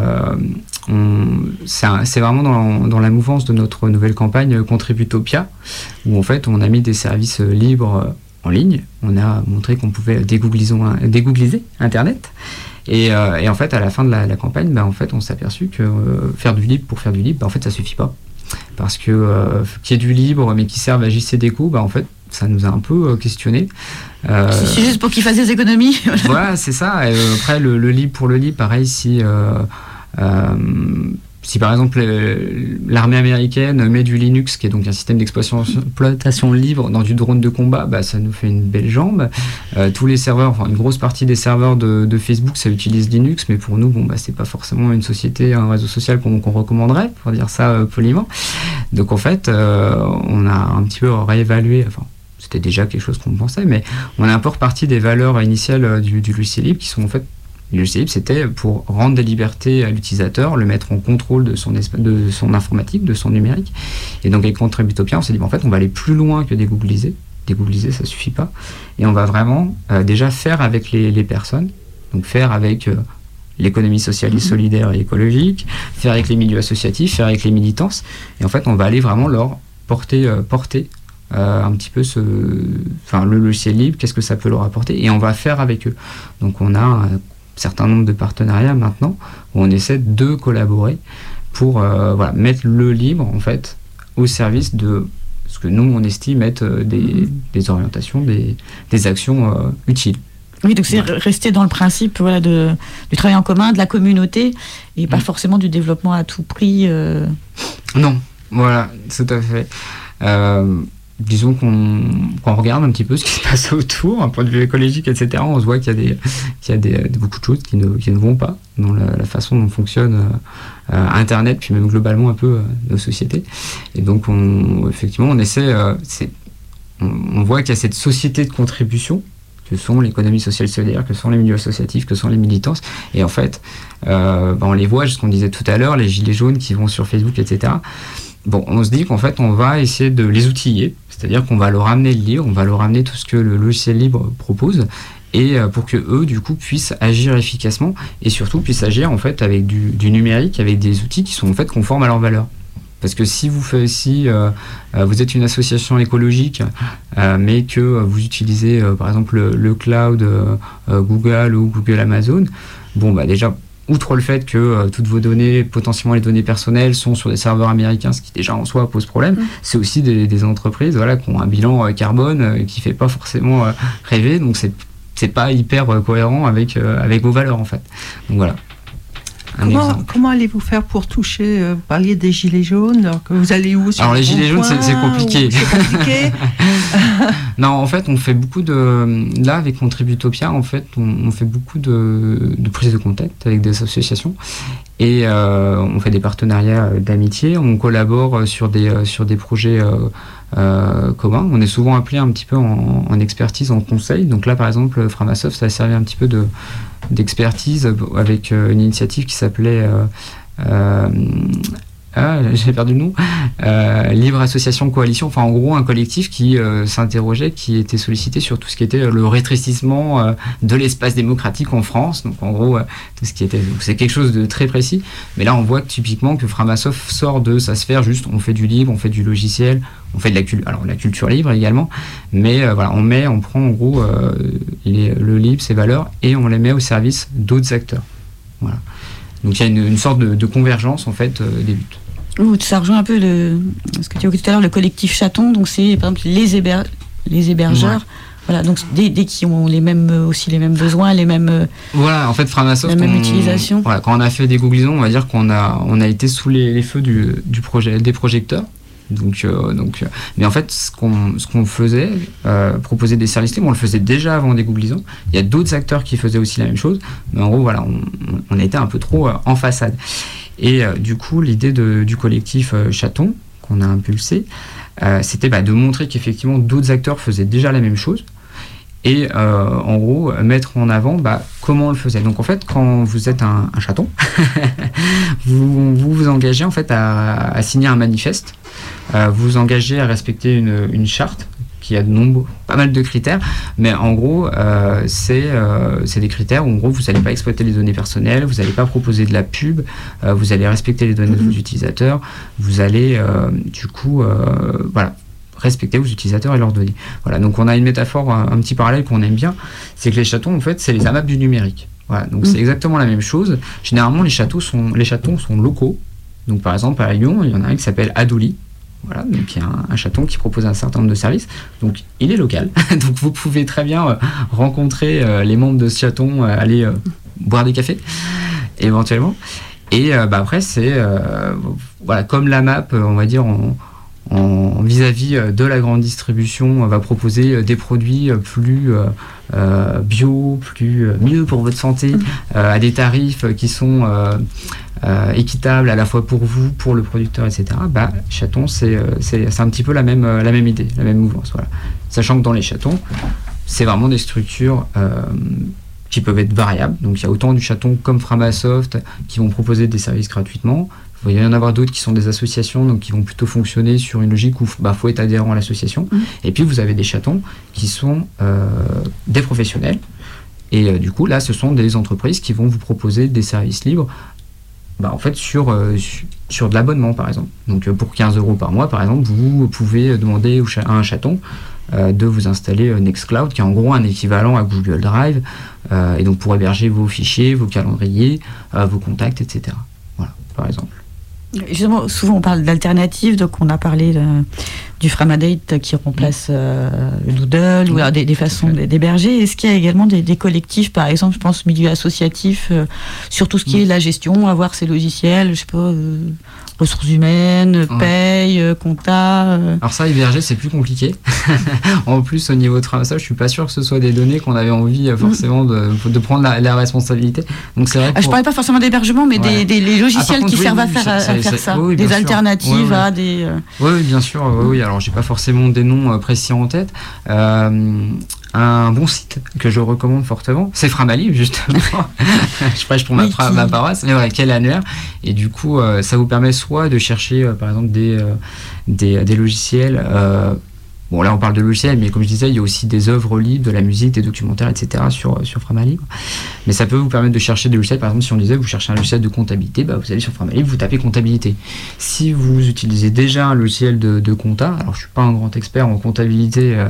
c'est vraiment dans, la mouvance de notre nouvelle campagne Contributopia, où en fait on a mis des services libres en ligne. On a montré qu'on pouvait dégoogliser Internet. Euh, et, en fait, à la fin de la, campagne, bah, en fait, on s'est aperçu que euh, faire du libre pour faire du libre, bah, en fait, ça suffit pas. Parce que euh, qu'il y ait du libre, mais qui serve à JCDECO, bah, en fait, ça nous a un peu questionné. c'est juste pour qu'ils fassent des économies. voilà, c'est ça. après, le, le, libre pour le libre, pareil, si euh, si par exemple l'armée américaine met du Linux, qui est donc un système d'exploitation libre, dans du drone de combat, bah, ça nous fait une belle jambe. Euh, tous les serveurs, enfin une grosse partie des serveurs de, Facebook, ça utilise Linux, mais pour nous, bon, bah, c'est pas forcément une société, un réseau social qu'on recommanderait, pour dire ça euh, poliment. Donc en fait, on a un petit peu réévalué, enfin c'était déjà quelque chose qu'on pensait, mais on a encore partie des valeurs initiales du, du logiciel libre qui sont en fait le libre, c'était pour rendre des libertés à l'utilisateur, le mettre en contrôle de son, de son informatique, de son numérique. Et donc, avec Contributopia, on s'est dit, en fait, on va aller plus loin que dégoogliser. Dégoogliser, ça suffit pas. Et on va vraiment euh, déjà faire avec les, personnes, donc faire avec euh, l'économie sociale et mhm. solidaire et écologique, faire avec les milieux associatifs, faire avec les militances. Et en fait, on va aller vraiment leur porter, euh, porter un petit peu ce, enfin, le logiciel libre, qu'est-ce que ça peut leur apporter, et on va faire avec eux. Donc on a certain nombre de partenariats maintenant où on essaie de collaborer pour euh, voilà, mettre le libre en fait au service de ce que nous on estime être euh, des, des orientations, des, des actions euh, utiles. Oui, donc c'est rester dans le principe voilà, de, du travail en commun, de la communauté, et pas mm. forcément du développement à tout prix. Non, voilà, tout à fait disons qu'on regarde un petit peu ce qui se passe autour, un point de vue écologique, etc., on se voit qu'il y a, des, y a des, beaucoup de choses qui ne, vont pas dans la, façon dont fonctionne euh, euh, Internet, puis même globalement un peu euh, nos sociétés. Et donc, on, effectivement, on essaie, on, voit qu'il y a cette société de contribution que sont l'économie sociale solidaire, que sont les milieux associatifs, que sont les militances. Et en fait, ben, on les voit, ce qu'on disait tout à l'heure, les gilets jaunes qui vont sur Facebook, etc. Bon, on se dit qu'en fait, on va essayer de les outiller, c'est-à-dire qu'on va leur amener le livre, on va leur amener tout ce que le logiciel libre propose, et euh, pour que eux, du coup, puissent agir efficacement et surtout puissent agir en fait avec du, numérique, avec des outils qui sont en fait conformes à leurs valeurs. Parce que si vous faites si euh, euh, vous êtes une association écologique, mais que vous utilisez par exemple le, cloud Google ou Google Amazon, bon bah déjà outre le fait que toutes vos données, potentiellement les données personnelles, sont sur des serveurs américains, ce qui déjà en soi pose problème, mm. c'est aussi des, entreprises voilà, qui ont un bilan carbone qui fait pas forcément rêver, donc c'est c'est pas hyper cohérent avec, avec vos valeurs en fait. Donc voilà. Comment, allez-vous faire pour toucher euh, Vous parliez des gilets jaunes. Que vous allez où Alors les gilets jaunes, c'est compliqué. non, en fait, on fait beaucoup de. Là, avec Contributopia, en fait, on, fait beaucoup de, de prise de contact avec des associations et euh, on fait des partenariats euh, d'amitié. On collabore sur des sur des projets. communs. On est souvent appelé un petit peu en, expertise, en conseil. Donc là, par exemple, Framasoft, ça a servi un petit peu de, d'expertise avec euh, une initiative qui s'appelait euh, euh, ah, j'ai perdu le nom, Libre Association Coalition, enfin en gros un collectif qui s'interrogeait, qui était sollicité sur tout ce qui était le rétrécissement de l'espace démocratique en France, donc en gros tout ce qui était, c'est quelque chose de très précis, mais là on voit que, typiquement que Framasoft sort de sa sphère, juste on fait du libre, on fait du logiciel, on fait de la culture, libre également, mais euh, voilà, on met, on prend en gros euh, le libre, ses valeurs, et on les met au service d'autres acteurs. Voilà. Donc il y a une, sorte de, convergence en fait euh, des buts. ça rejoint un peu le, ce que tu as dit tout à l'heure, le collectif chaton. Donc c'est par exemple les, les hébergeurs. Voilà, donc dès, dès qu'ils ont les mêmes, aussi les mêmes besoins, les mêmes. Voilà, en fait, Framasoft. La même utilisation. Voilà, quand on a fait des googlisons, on va dire qu'on a, on a été sous les, les feux du, du, projet, des projecteurs. Donc, euh, euh, mais en fait, ce qu'on faisait, euh, proposer des services libres, on le faisait déjà avant des Googlisons. Il y a d'autres acteurs qui faisaient aussi la même chose, mais en gros, voilà, on, on était un peu trop en façade. Et du coup, l'idée du collectif Chaton qu'on a impulsé, c'était bah, de montrer qu'effectivement d'autres acteurs faisaient déjà la même chose et en gros mettre en avant bah, comment on le faisait. Donc en fait, quand vous êtes un, chaton, vous, vous, vous engagez en fait à, à signer un manifeste euh, vous engagez à respecter une, charte qui a de nombreux, pas mal de critères, mais en gros, euh, euh, c'est des critères où en gros, vous n'allez pas exploiter les données personnelles, vous n'allez pas proposer de la pub, vous allez respecter les données de vos mhm. utilisateurs, vous allez du coup, voilà, respecter vos utilisateurs et leurs données. Voilà, donc on a une métaphore, un, petit parallèle qu'on aime bien, c'est que les chatons, en fait, c'est les AMAP du numérique. Voilà, donc c'est mhm. exactement la même chose. Généralement, les, châteaux sont, les chatons sont locaux. Donc par exemple, à Lyon, il y en a un qui s'appelle Adoli, voilà, donc il y a un, chaton qui propose un certain nombre de services. Donc il est local. donc vous pouvez très bien euh, rencontrer euh, les membres de ce chaton, euh, aller boire des cafés, éventuellement. Et bah, après, c'est voilà, comme la map, on va dire, en vis-à-vis de la grande distribution, on va proposer des produits plus bio, plus mieux pour votre santé, mmh. à des tarifs qui sont euh, équitable à la fois pour vous, pour le producteur, etc. Bah, chaton, euh, c'est un petit peu la même, euh, la même idée, la même mouvance. Voilà. Sachant que dans les chatons, c'est vraiment des structures qui peuvent être variables. Donc il y a autant du chaton comme Framasoft qui vont proposer des services gratuitement. Il va y en avoir d'autres qui sont des associations, donc qui vont plutôt fonctionner sur une logique où il bah, faut être adhérent à l'association. Mmh. Et puis vous avez des chatons qui sont des professionnels. Et du coup, là, ce sont des entreprises qui vont vous proposer des services libres bah, en fait, sur, euh, sur de l'abonnement, par exemple. Donc, euh, pour 15 euros par mois, par exemple, vous pouvez demander à un chaton euh, de vous installer Nextcloud, qui est en gros un équivalent à Google Drive, et donc pour héberger vos fichiers, vos calendriers, vos contacts, etc. Voilà, par exemple. Justement, souvent on parle d'alternatives, donc on a parlé du Framadate qui remplace euh, le Doodle, ou des, façons d'héberger. Est-ce qu'il y a également des, collectifs, par exemple, je pense milieu associatif, euh, sur tout ce qui est la gestion, avoir ces logiciels, je sais pas, euh, ressources humaines, paye, euh, compta. Euh. Alors ça, héberger, c'est plus compliqué. en plus, au niveau de ça, je suis pas sûr que ce soit des données qu'on avait envie euh, forcément de, de, prendre la, responsabilité. Donc c'est vrai. Ah, je parlais pas forcément d'hébergement, mais des, des les logiciels qui servent à faire, à faire ça, des alternatives à des. Oui, bien sûr. Oui, alors j'ai pas forcément des noms précis en tête un bon site que je recommande fortement, c'est Framali justement. je prêche pour ma, ma, paroisse, mais voilà, quel annuaire. Et du coup, euh, ça vous permet soit de chercher, euh, par exemple, des, euh, des, des, logiciels Bon, là, on parle de logiciels, mais comme je disais, il y a aussi des œuvres libres, de la musique, des documentaires, etc. sur, sur Libre. Mais ça peut vous permettre de chercher des logiciels. Par exemple, si on disait, vous cherchez un logiciel de comptabilité, bah, vous allez sur Libre, vous tapez comptabilité. Si vous utilisez déjà un logiciel de, compta, alors je suis pas un grand expert en comptabilité, euh,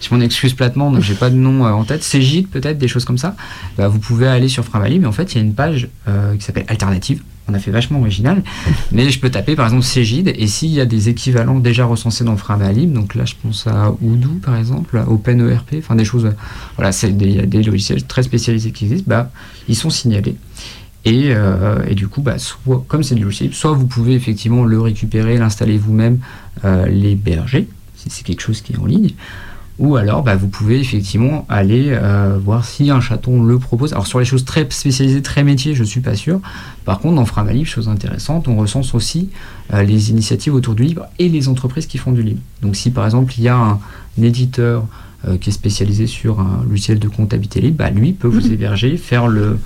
je m'en excuse platement, donc j'ai pas de nom euh, en tête, Cégide peut-être, des choses comme ça, bah, vous pouvez aller sur Libre, mais en fait, il y a une page euh, qui s'appelle Alternative a fait vachement original. Mais je peux taper par exemple Cégide et s'il y a des équivalents déjà recensés dans Libre, donc là je pense à Odoo par exemple, OpenERP, enfin des choses, voilà, c'est des, des logiciels très spécialisés qui existent, bah, ils sont signalés. Et, euh, et, du coup, bah, soit, comme c'est du logiciel, soit vous pouvez effectivement le récupérer, l'installer vous-même, euh, l'héberger, si c'est quelque chose qui est en ligne, ou alors, bah, vous pouvez effectivement aller euh, voir si un chaton le propose. Alors sur les choses très spécialisées, très métiers, je suis pas sûr. Par contre, dans Framalib, chose intéressante, on recense aussi euh, les initiatives autour du livre et les entreprises qui font du livre. Donc si par exemple il y a un, éditeur euh, qui est spécialisé sur un logiciel de comptabilité libre, bah, lui peut vous mhm. héberger, faire le,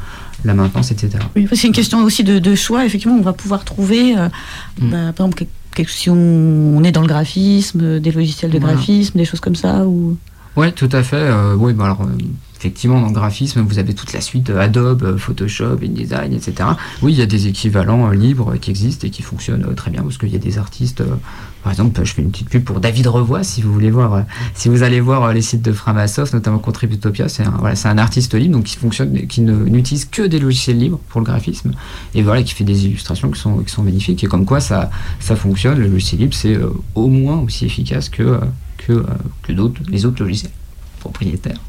la maintenance, etc. Oui, c'est une question aussi de, choix. Effectivement, on va pouvoir trouver, mm. bah, par exemple, si on, est dans le graphisme, des logiciels de graphisme, des choses comme ça ou... Ouais, tout à fait. Euh, oui, bah alors, euh, effectivement, dans le graphisme, vous avez toute la suite Adobe, euh, Photoshop, InDesign, etc. Oui, il y a des équivalents libres qui existent et qui fonctionnent très bien parce qu'il y a des artistes. par exemple, je fais une petite pub pour David Revoix, si vous voulez voir, si vous allez voir les sites de Framasoft, notamment Contributopia, c'est un, artiste libre donc qui fonctionne, qui n'utilise que des logiciels libres pour le graphisme et voilà, qui fait des illustrations qui sont, magnifiques et comme quoi ça, fonctionne. Le logiciel libre, c'est au moins aussi efficace que euh, les autres logiciels propriétaires,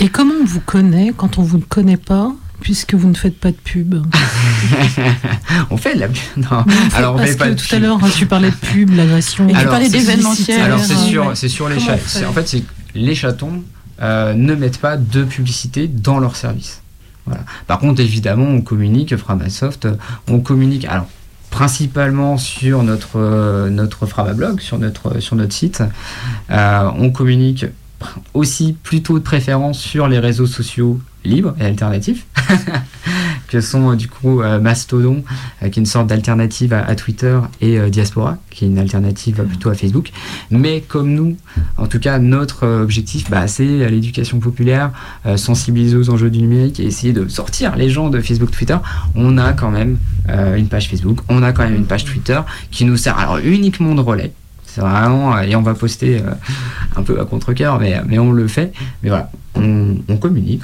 Et comment on vous connaît quand on vous ne connaît pas puisque vous ne faites pas de pub On fait de la pub. Non. alors parce que tout à l'heure hein, tu parlais de pub, l'agression. Tu parlais d'événementiel. Alors c'est sur, les chatons. En fait, c'est les chatons euh, ne mettent pas de publicité dans leur service. Voilà. Par contre, évidemment, on communique, Framasoft, on communique. Alors, principalement sur notre, euh, notre Framablog, sur notre, sur notre site. Euh, on communique aussi plutôt de préférence sur les réseaux sociaux libres et alternatifs, que sont euh, du coup euh, Mastodon, euh, qui est une sorte d'alternative à, Twitter, et Diaspora, qui est une alternative plutôt à Facebook. Mais comme nous, en tout cas, notre objectif, bah, c'est l'éducation populaire, sensibiliser aux enjeux du numérique et essayer de sortir les gens de Facebook, Twitter. On a quand même une page Facebook, on a quand même une page Twitter qui nous sert alors uniquement de relais c'est vraiment, et on va poster euh, un peu à contre-coeur, mais, mais on le fait. Mais voilà, on, communique,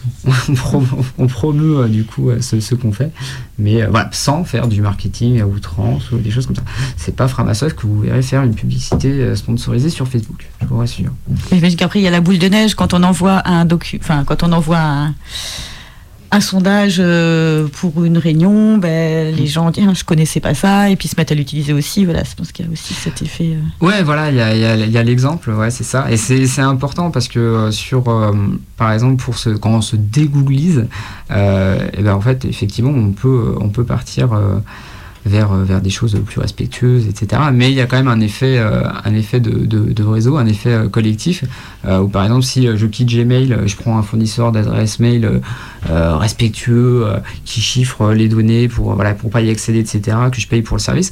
on, promeut, euh, du coup euh, ce, qu'on fait, mais voilà, sans faire du marketing à outrance ou des choses comme ça. C'est pas Framasoft que vous verrez faire une publicité sponsorisée sur Facebook, je vous rassure. J'imagine qu'après il y a la boule de neige quand on envoie un docu, enfin quand on envoie un un sondage euh, pour une réunion, ben, les gens disent je connaissais pas ça et puis se mettent à l'utiliser aussi. Voilà, je pense qu'il y a aussi cet effet. Euh. Ouais, voilà, il y a, y a l'exemple, ouais, c'est ça. Et c'est important parce que euh, sur, par exemple, pour ce, quand on se dégooglise, et ben en fait, effectivement, on peut, on peut partir euh, vers des choses plus respectueuses, etc. Mais il y a quand même un effet, euh, un effet de, de, réseau, un effet euh, collectif, où par exemple si je quitte Gmail, je prends un fournisseur d'adresse mail respectueux, qui chiffre les données pour voilà pour pas y accéder, etc., que je paye pour le service.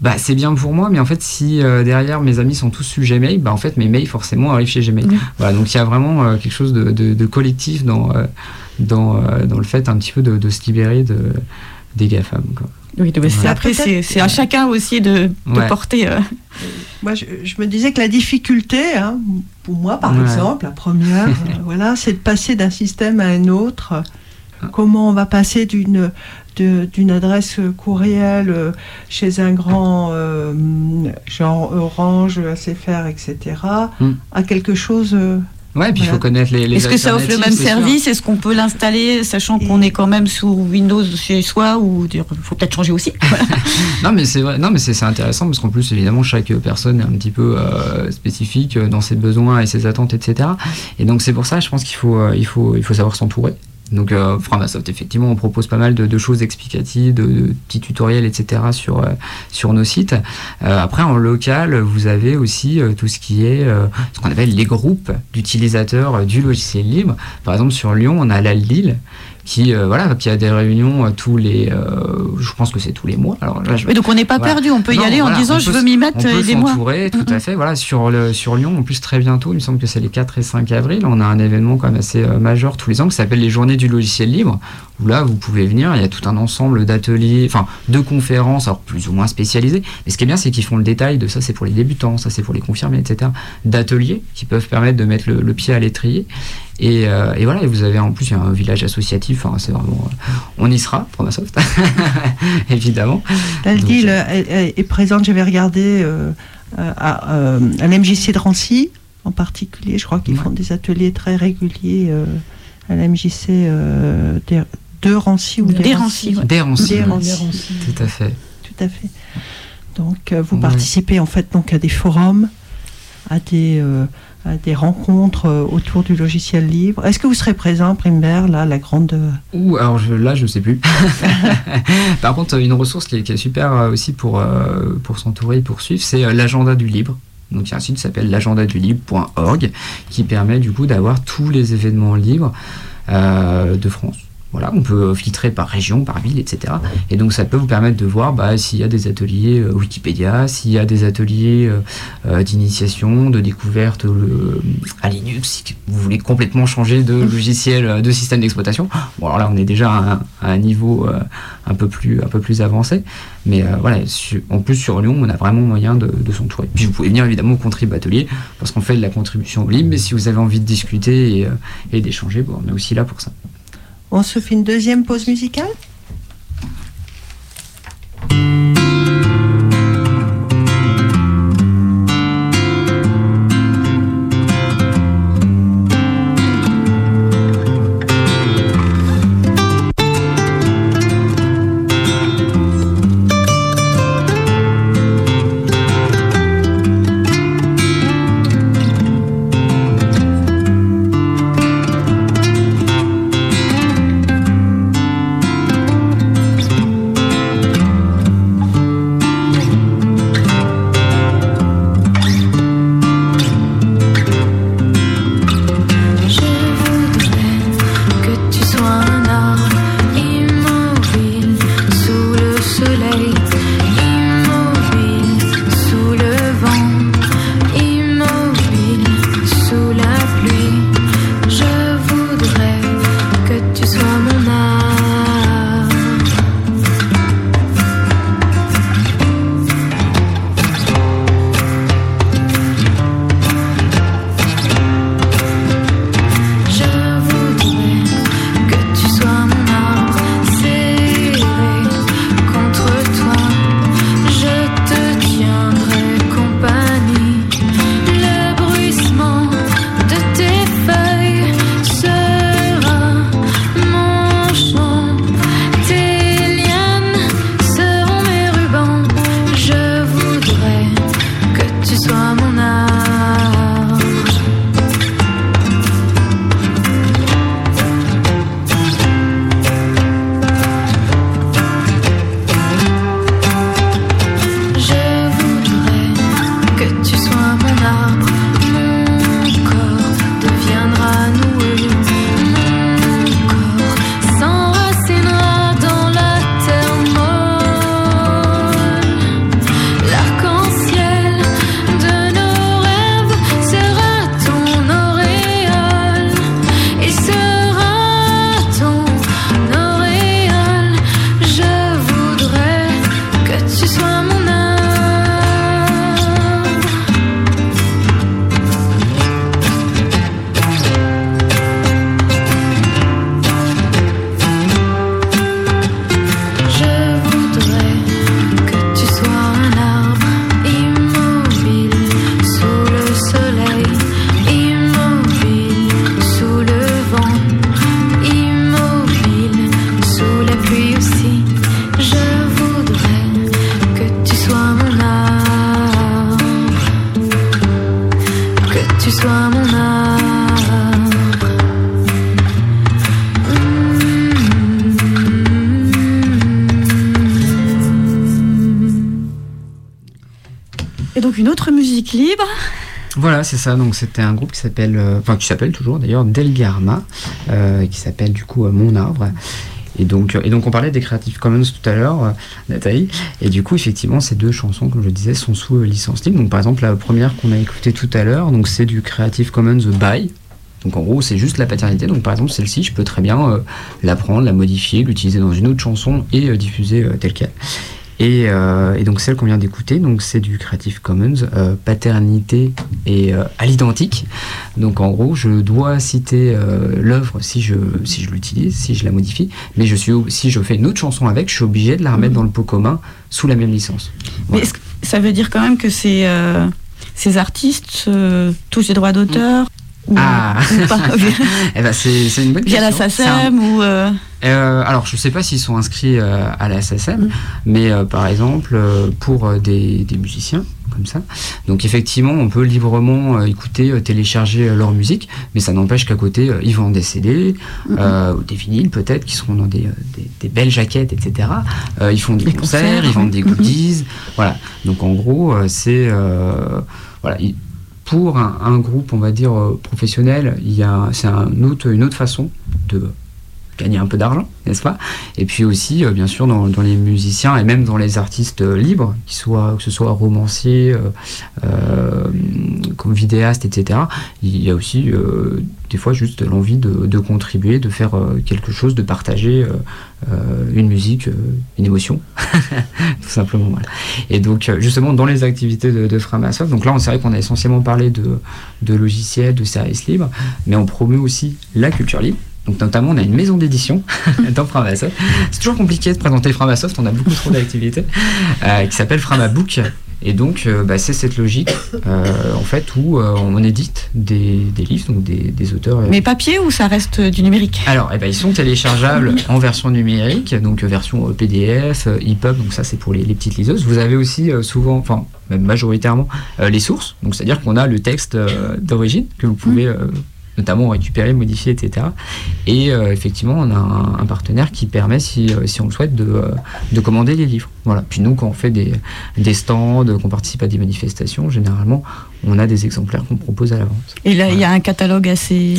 Bah, c'est bien pour moi, mais en fait, si derrière mes amis sont tous sur Gmail, bah, en fait, mes mails forcément arrivent chez Gmail. Voilà, donc il y a vraiment quelque chose de, de, collectif dans, dans, dans, le fait un petit peu de, se libérer de, des GAFAM. Quoi. Oui, après, c'est à chacun aussi de, porter. Euh. Moi, je, me disais que la difficulté, hein, pour moi, par exemple, la première, euh, voilà, c'est de passer d'un système à un autre. Comment on va passer d'une d'une adresse courriel euh, chez un grand genre Orange, ACFR, etc., hmm. à quelque chose Ouais, puis il faut connaître les. Est-ce que ça offre le même service? Est-ce qu'on peut l'installer, sachant qu'on est quand même sous Windows chez soi ou il faut peut-être changer aussi? Non, mais c'est vrai. Non, mais c'est intéressant parce qu'en plus, évidemment, chaque personne est un petit peu euh, spécifique dans ses besoins et ses attentes, etc. Et donc c'est pour ça, je pense qu'il faut, euh, il faut, il faut savoir s'entourer. Donc euh, Framasoft, effectivement, on propose pas mal de, choses explicatives, de, petits tutoriels, etc. sur, euh, sur nos sites. Euh, après, en local, vous avez aussi tout ce qui est ce qu'on appelle les groupes d'utilisateurs du logiciel libre. Par exemple, sur Lyon, on a l'Aldil qui voilà, qui a des réunions tous les, je pense que c'est tous les mois. Alors donc on n'est pas perdu, on peut y aller en disant je veux m'y mettre on peut des mois. tout à fait. Voilà, sur le sur Lyon, en plus très bientôt, il me semble que c'est les 4 et 5 avril, on a un événement quand même assez majeur tous les ans qui s'appelle les Journées du logiciel libre. Où là, vous pouvez venir, il y a tout un ensemble d'ateliers, enfin de conférences, alors plus ou moins spécialisées. Mais ce qui est bien, c'est qu'ils font le détail de ça, c'est pour les débutants, ça c'est pour les confirmés, etc. D'ateliers qui peuvent permettre de mettre le, pied à l'étrier. Et, euh, et, voilà, et vous avez en plus un village associatif, c'est vraiment. Euh, on y sera, Promasoft, évidemment. La deal est, présente, j'avais regardé euh, à, à l'MJC de Rancy en particulier, je crois qu'ils font des ateliers très réguliers à l'MJC de Rancy ou des Rancy. Des Rancy. Tout à fait. Tout à fait. Donc vous participez en fait donc à des forums, à des des rencontres euh, autour du logiciel libre. Est-ce que vous serez présent, Primber, là, la grande... Euh, Ou alors je, là, je ne sais plus. Par contre, une ressource qui est, super euh, aussi pour, pour s'entourer pour suivre, c'est l'agenda du libre. Donc il y a un site qui s'appelle l'agendadulibre.org qui permet du coup d'avoir tous les événements libres de France. Voilà, on peut filtrer par région, par ville, etc. Et donc ça peut vous permettre de voir bah, s'il y a des ateliers euh, Wikipédia, s'il y a des ateliers euh, euh, d'initiation, de découverte à Linux, si vous voulez complètement changer de logiciel, de système d'exploitation. Bon alors là on est déjà à un, niveau un, peu plus, un peu plus avancé. Mais voilà, en plus sur Lyon, on a vraiment moyen de, de s'entourer. Puis vous pouvez venir évidemment au Contrib Atelier, parce qu'on fait de la contribution libre, mais si vous avez envie de discuter et, et d'échanger, bon, on est aussi là pour ça. On se fait une deuxième pause musicale? Voilà, c'est ça. Donc c'était un groupe qui s'appelle, enfin qui s'appelle toujours d'ailleurs Delgarma, qui s'appelle du coup Mon Arbre. Et donc, et donc on parlait des Creative Commons tout à l'heure, Nathalie. Et du coup, effectivement, ces deux chansons, comme je disais, sont sous licence libre. Donc par exemple, la première qu'on a écoutée tout à l'heure, donc c'est du Creative Commons by. Donc en gros, c'est juste la paternité. Donc par exemple, celle-ci, je peux très bien la prendre, la modifier, l'utiliser dans une autre chanson et diffuser telle qu'elle. Euh, et, donc celle qu'on vient d'écouter, donc c'est du Creative Commons, euh, paternité et euh, à l'identique. Donc en gros, je dois citer l'œuvre si je, si je l'utilise, si je la modifie, mais je suis, si je fais une autre chanson avec, je suis obligé de la remettre dans le pot commun sous la même licence. Mais ça veut dire quand même que ces, ces artistes touchent les droits d'auteur ah eh ben c'est une bonne Via la SACEM ou euh... Euh, alors je sais pas s'ils sont inscrits euh, à la SACEM, mm. mais euh, par exemple pour des, des, musiciens comme ça. Donc effectivement on peut librement écouter, télécharger leur musique, mais ça n'empêche qu'à côté ils vendent des CD, ou des vinyles peut-être qui seront dans des, des, des belles jaquettes, etc. ils font des, concerts, ils vendent des mm-hmm. goodies, voilà. Donc en gros c'est voilà pour un, groupe, on va dire, euh, professionnel, c'est un autre, une autre façon de gagner un peu d'argent, n'est-ce pas? Et puis aussi, euh, bien sûr, dans, les musiciens et même dans les artistes euh, libres, que ce soit romanciers, comme vidéastes, etc., il y a aussi des fois juste l'envie de, contribuer, de faire quelque chose, de partager une musique, une émotion, tout simplement. Et donc, justement, dans les activités de, de Framasoft, donc là, c'est vrai qu'on a essentiellement parlé de, de logiciels, de services libres, mais on promeut aussi la culture libre. Donc notamment, on a une maison d'édition dans Framasoft. C'est toujours compliqué de présenter Framasoft, on a beaucoup trop d'activités, euh, qui s'appelle Framabook. Et donc, euh, bah, c'est cette logique, euh, en fait, où on édite des, livres, donc des, auteurs. Mais papier ou ça reste du numérique? Alors, eh ben, ils sont téléchargeables en version numérique, donc version PDF, EPUB, donc ça c'est pour les, petites liseuses. Vous avez aussi souvent, enfin même majoritairement, les sources, donc c'est-à-dire qu'on a le texte d'origine que vous pouvez notamment récupérer, modifier, etc. Et euh, effectivement, on a un, partenaire qui permet, si, euh, on le souhaite, de, euh, de, commander les livres. Voilà. Puis nous, quand on fait des stands, qu'on participe à des manifestations, généralement, on a des exemplaires qu'on propose à la vente. Et là, il y a un catalogue assez.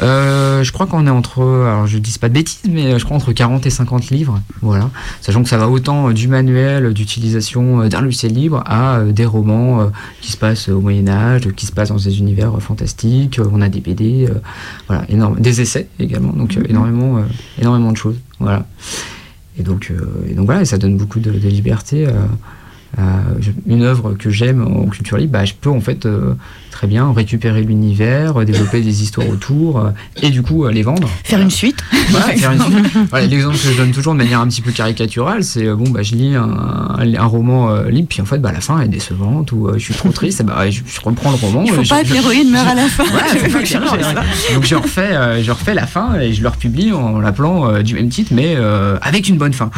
je crois qu'on est entre, alors je dis pas de bêtises, mais je crois entre 40 et 50 livres, voilà. Sachant que ça va autant du manuel d'utilisation d'un logiciel libre à des romans qui se passent au Moyen Âge, qui se passent dans des univers fantastiques. On a des BD, voilà, énorme, des essais également, donc mhm. énormément, énormément de choses, voilà. Et donc, et donc voilà, et ça donne beaucoup de, de liberté. Euh, une œuvre que j'aime en culture libre, bah, je peux en fait euh, très bien récupérer l'univers, développer des histoires autour euh, et du coup les vendre. Faire une suite. L'exemple que je donne toujours de manière un petit peu caricaturale, c'est bon, bah, je lis un, un, roman libre, puis en fait, bah, la fin est décevante ou je suis trop triste, bah, je, reprends le roman. Il faut pas que l'héroïne meure à la fin. Donc je refais, je refais la fin et je le republie en l'appelant du même titre, mais avec une bonne fin.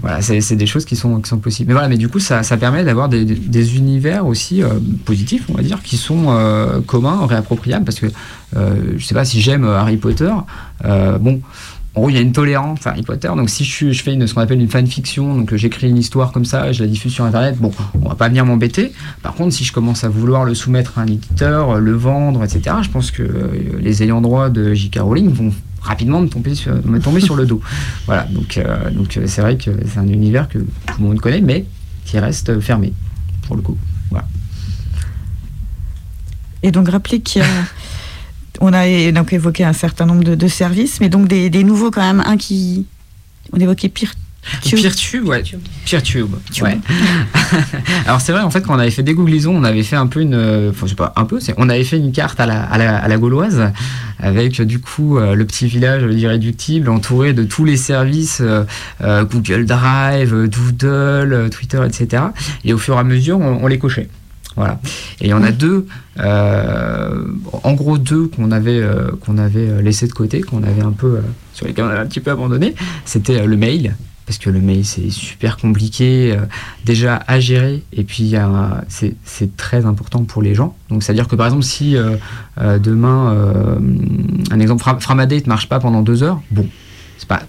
Voilà, c'est des choses qui sont, qui sont possibles. Mais voilà, mais du coup, ça, ça permet d'avoir des, des, univers aussi positifs, on va dire, qui sont euh, commun, réappropriable, parce que euh, je sais pas si j'aime euh, Harry Potter, bon. En gros, il y a une tolérance à Harry Potter. Donc, si je, je fais une, ce qu'on appelle une fanfiction, donc j'écris une histoire comme ça, je la diffuse sur Internet, bon, on va pas venir m'embêter. Par contre, si je commence à vouloir le soumettre à un éditeur, le vendre, etc., je pense que les ayants droit de J.K. Rowling vont rapidement me tomber sur, me tomber sur le dos. Voilà, donc donc c'est vrai que c'est un univers que tout le monde connaît, mais qui reste fermé, pour le coup. Voilà. Et donc, rappelez qu'il y a. On a donc évoqué un certain nombre de, services, mais donc des, nouveaux quand même. Un qui. On évoquait Peertube. Peertube, ouais. Peertube, ouais. Alors c'est vrai, en fait, quand on avait fait des googlisons, on avait fait un peu une, enfin je sais pas, un peu, on avait fait une carte à la, à la, à la gauloise avec du coup euh, le petit village irréductible entouré de tous les services euh, euh, Google Drive, Doodle, Twitter, etc. Et au fur et à mesure, on les cochait. Voilà. Et il y en a deux, euh, en gros deux qu'on avait, euh, qu'on avait euh, laissé de côté, qu'on avait un peu, sur lesquels on avait un petit peu abandonné. C'était le mail, parce que le mail c'est super compliqué déjà à gérer, et puis c'est très important pour les gens. Donc c'est-à-dire que par exemple si demain, un exemple, Framadate ne marche pas pendant deux heures, bon, c'est pas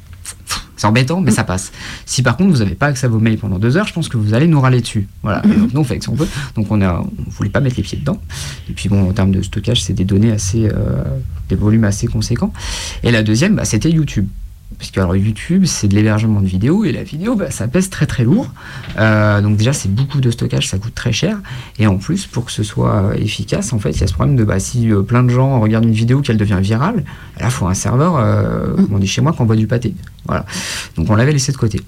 C'est embêtant, mais ça passe. Si par contre vous n'avez pas accès à vos mails pendant deux heures, je pense que vous allez nous râler dessus. Voilà. donc nous on fait ce qu'on peut. Donc on a, on voulait pas mettre les pieds dedans. Et puis bon, en termes de stockage, c'est des données assez, des volumes assez conséquents. Et la deuxième, bah, c'était YouTube. Parce que alors, YouTube, c'est de l'hébergement de vidéos et la vidéo, bah, ça pèse très très lourd. Euh, donc déjà, c'est beaucoup de stockage, ça coûte très cher. Et en plus, pour que ce soit efficace, en fait, il y a ce problème de bah, si euh, plein de gens regardent une vidéo qu'elle devient virale, là, il faut un serveur, euh, mm. on dit chez moi, qu'on boit du pâté. Voilà. Donc on l'avait laissé de côté.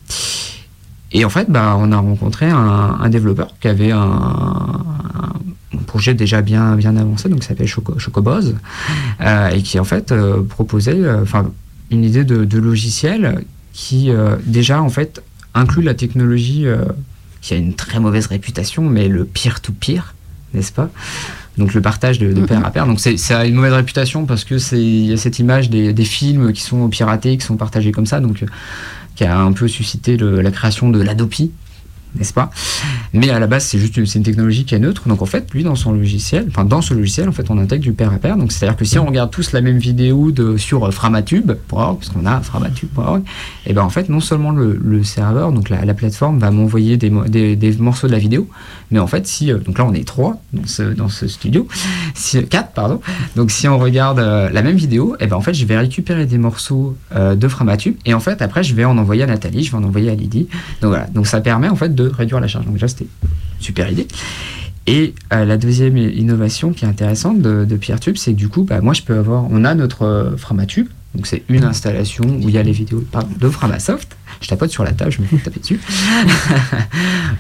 Et en fait, bah, on a rencontré un, développeur qui avait un, projet déjà bien, bien avancé, donc ça s'appelle Choco, Chocoboz, et qui en fait proposait, enfin une idée de, logiciel qui euh, déjà en fait inclut la technologie euh, qui a une très mauvaise réputation, mais le peer-to-peer, n'est-ce pas? Donc le partage de, de pair à pair. Donc c'est, ça a une mauvaise réputation parce que c'est y a cette image des, des, films qui sont piratés, qui sont partagés comme ça, donc euh, qui a un peu suscité la création de l'Adopi, n'est-ce pas? Mais à la base, c'est juste une, une technologie qui est neutre. Donc en fait, lui, dans son logiciel, enfin dans ce logiciel, en fait, on intègre du pair à pair. Donc c'est-à-dire que si on regarde tous la même vidéo sur framatube.org, parce qu'on a framatube.org, et ben en fait, non seulement le, serveur, donc la, plateforme, va m'envoyer des, morceaux de la vidéo, mais en fait, si euh, donc là on est trois dans ce, dans ce studio, si, quatre pardon. Donc si on regarde euh, la même vidéo, et ben en fait, je vais récupérer des morceaux euh, de framatube, et en fait, après, je vais en envoyer à Nathalie, je vais en envoyer à Lydie. Donc voilà. Donc ça permet en fait de réduire la charge. Donc déjà, c'était super idée. Et la deuxième innovation qui est intéressante de, de PeerTube, c'est que du coup, bah, moi, je peux avoir, on a notre Framatube, donc c'est une installation où il y a les vidéos de Framasoft. Je tapote sur la table, je me fais taper dessus.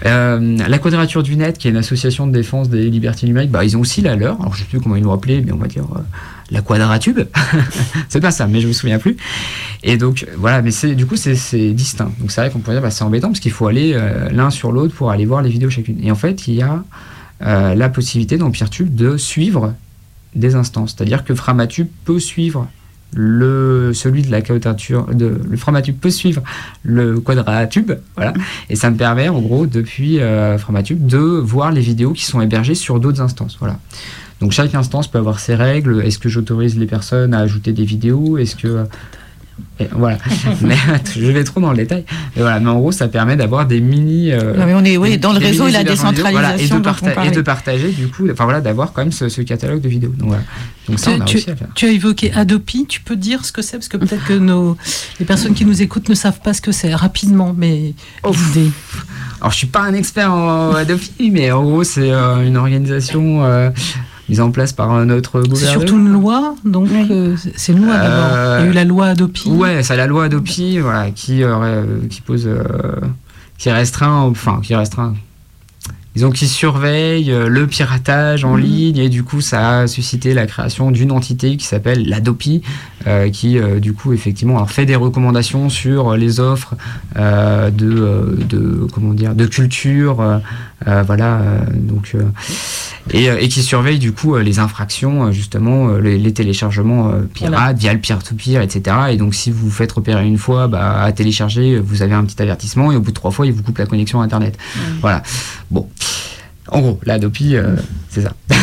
Euh, la Quadrature du Net, qui est une association de défense des libertés numériques, bah, ils ont aussi la leur. Alors je ne sais plus comment ils l'ont appelé, mais on va dire la Quadratube. c'est pas ça, mais je me souviens plus. Et donc voilà, mais du coup c'est distinct. Donc c'est vrai qu'on pourrait dire bah, c'est embêtant parce qu'il faut aller l'un sur l'autre pour aller voir les vidéos chacune. Et en fait, il y a euh, la possibilité dans PeerTube de suivre des instances. C'est-à-dire que Framatube peut suivre le, celui de la quadrature, de, le Framatube peut suivre le quadratube, voilà, et ça me permet en gros depuis euh, Framatube de voir les vidéos qui sont hébergées sur d'autres instances, voilà. Donc chaque instance peut avoir ses règles. Est-ce que j'autorise les personnes à ajouter des vidéos? Est-ce que voilà. mais je vais trop dans le détail. Mais voilà, mais en gros, ça permet d'avoir des mini. Euh, non, mais on est oui, dans le réseau et la décentralisation. et, de partager, du coup, enfin voilà, d'avoir quand même ce, catalogue de vidéos. Donc, voilà. Donc ça, tu, on a tu, à faire. tu as évoqué Adopi, tu peux dire ce que c'est? Parce que peut-être que nos, les personnes qui nous écoutent ne savent pas ce que c'est, rapidement, mais oh. l'idée. Alors, je suis pas un expert en Adopi, mais en gros, c'est euh, une organisation. Euh, mise en place par notre gouvernement. C'est surtout une loi, donc euh, c'est une loi d'abord. Il y a eu la loi Adopi. Ouais, c'est la loi Adopi, voilà, qui, euh, qui pose, euh, qui restreint, enfin, qui restreint disons qui surveille le piratage en mhm. ligne et du coup ça a suscité la création d'une entité qui s'appelle l'Adopi qui du coup effectivement fait des recommandations sur les offres de, de, comment dire de culture voilà donc euh, et, qui surveille du coup euh, les infractions, euh, justement, les, téléchargements pirates via le peer-to-peer, etc. Et donc, si vous vous faites repérer une fois bah, à télécharger, vous avez un petit avertissement et au bout de trois fois, il vous coupe la connexion Internet. Voilà. Bon. En gros, l'Adopi, c'est ça.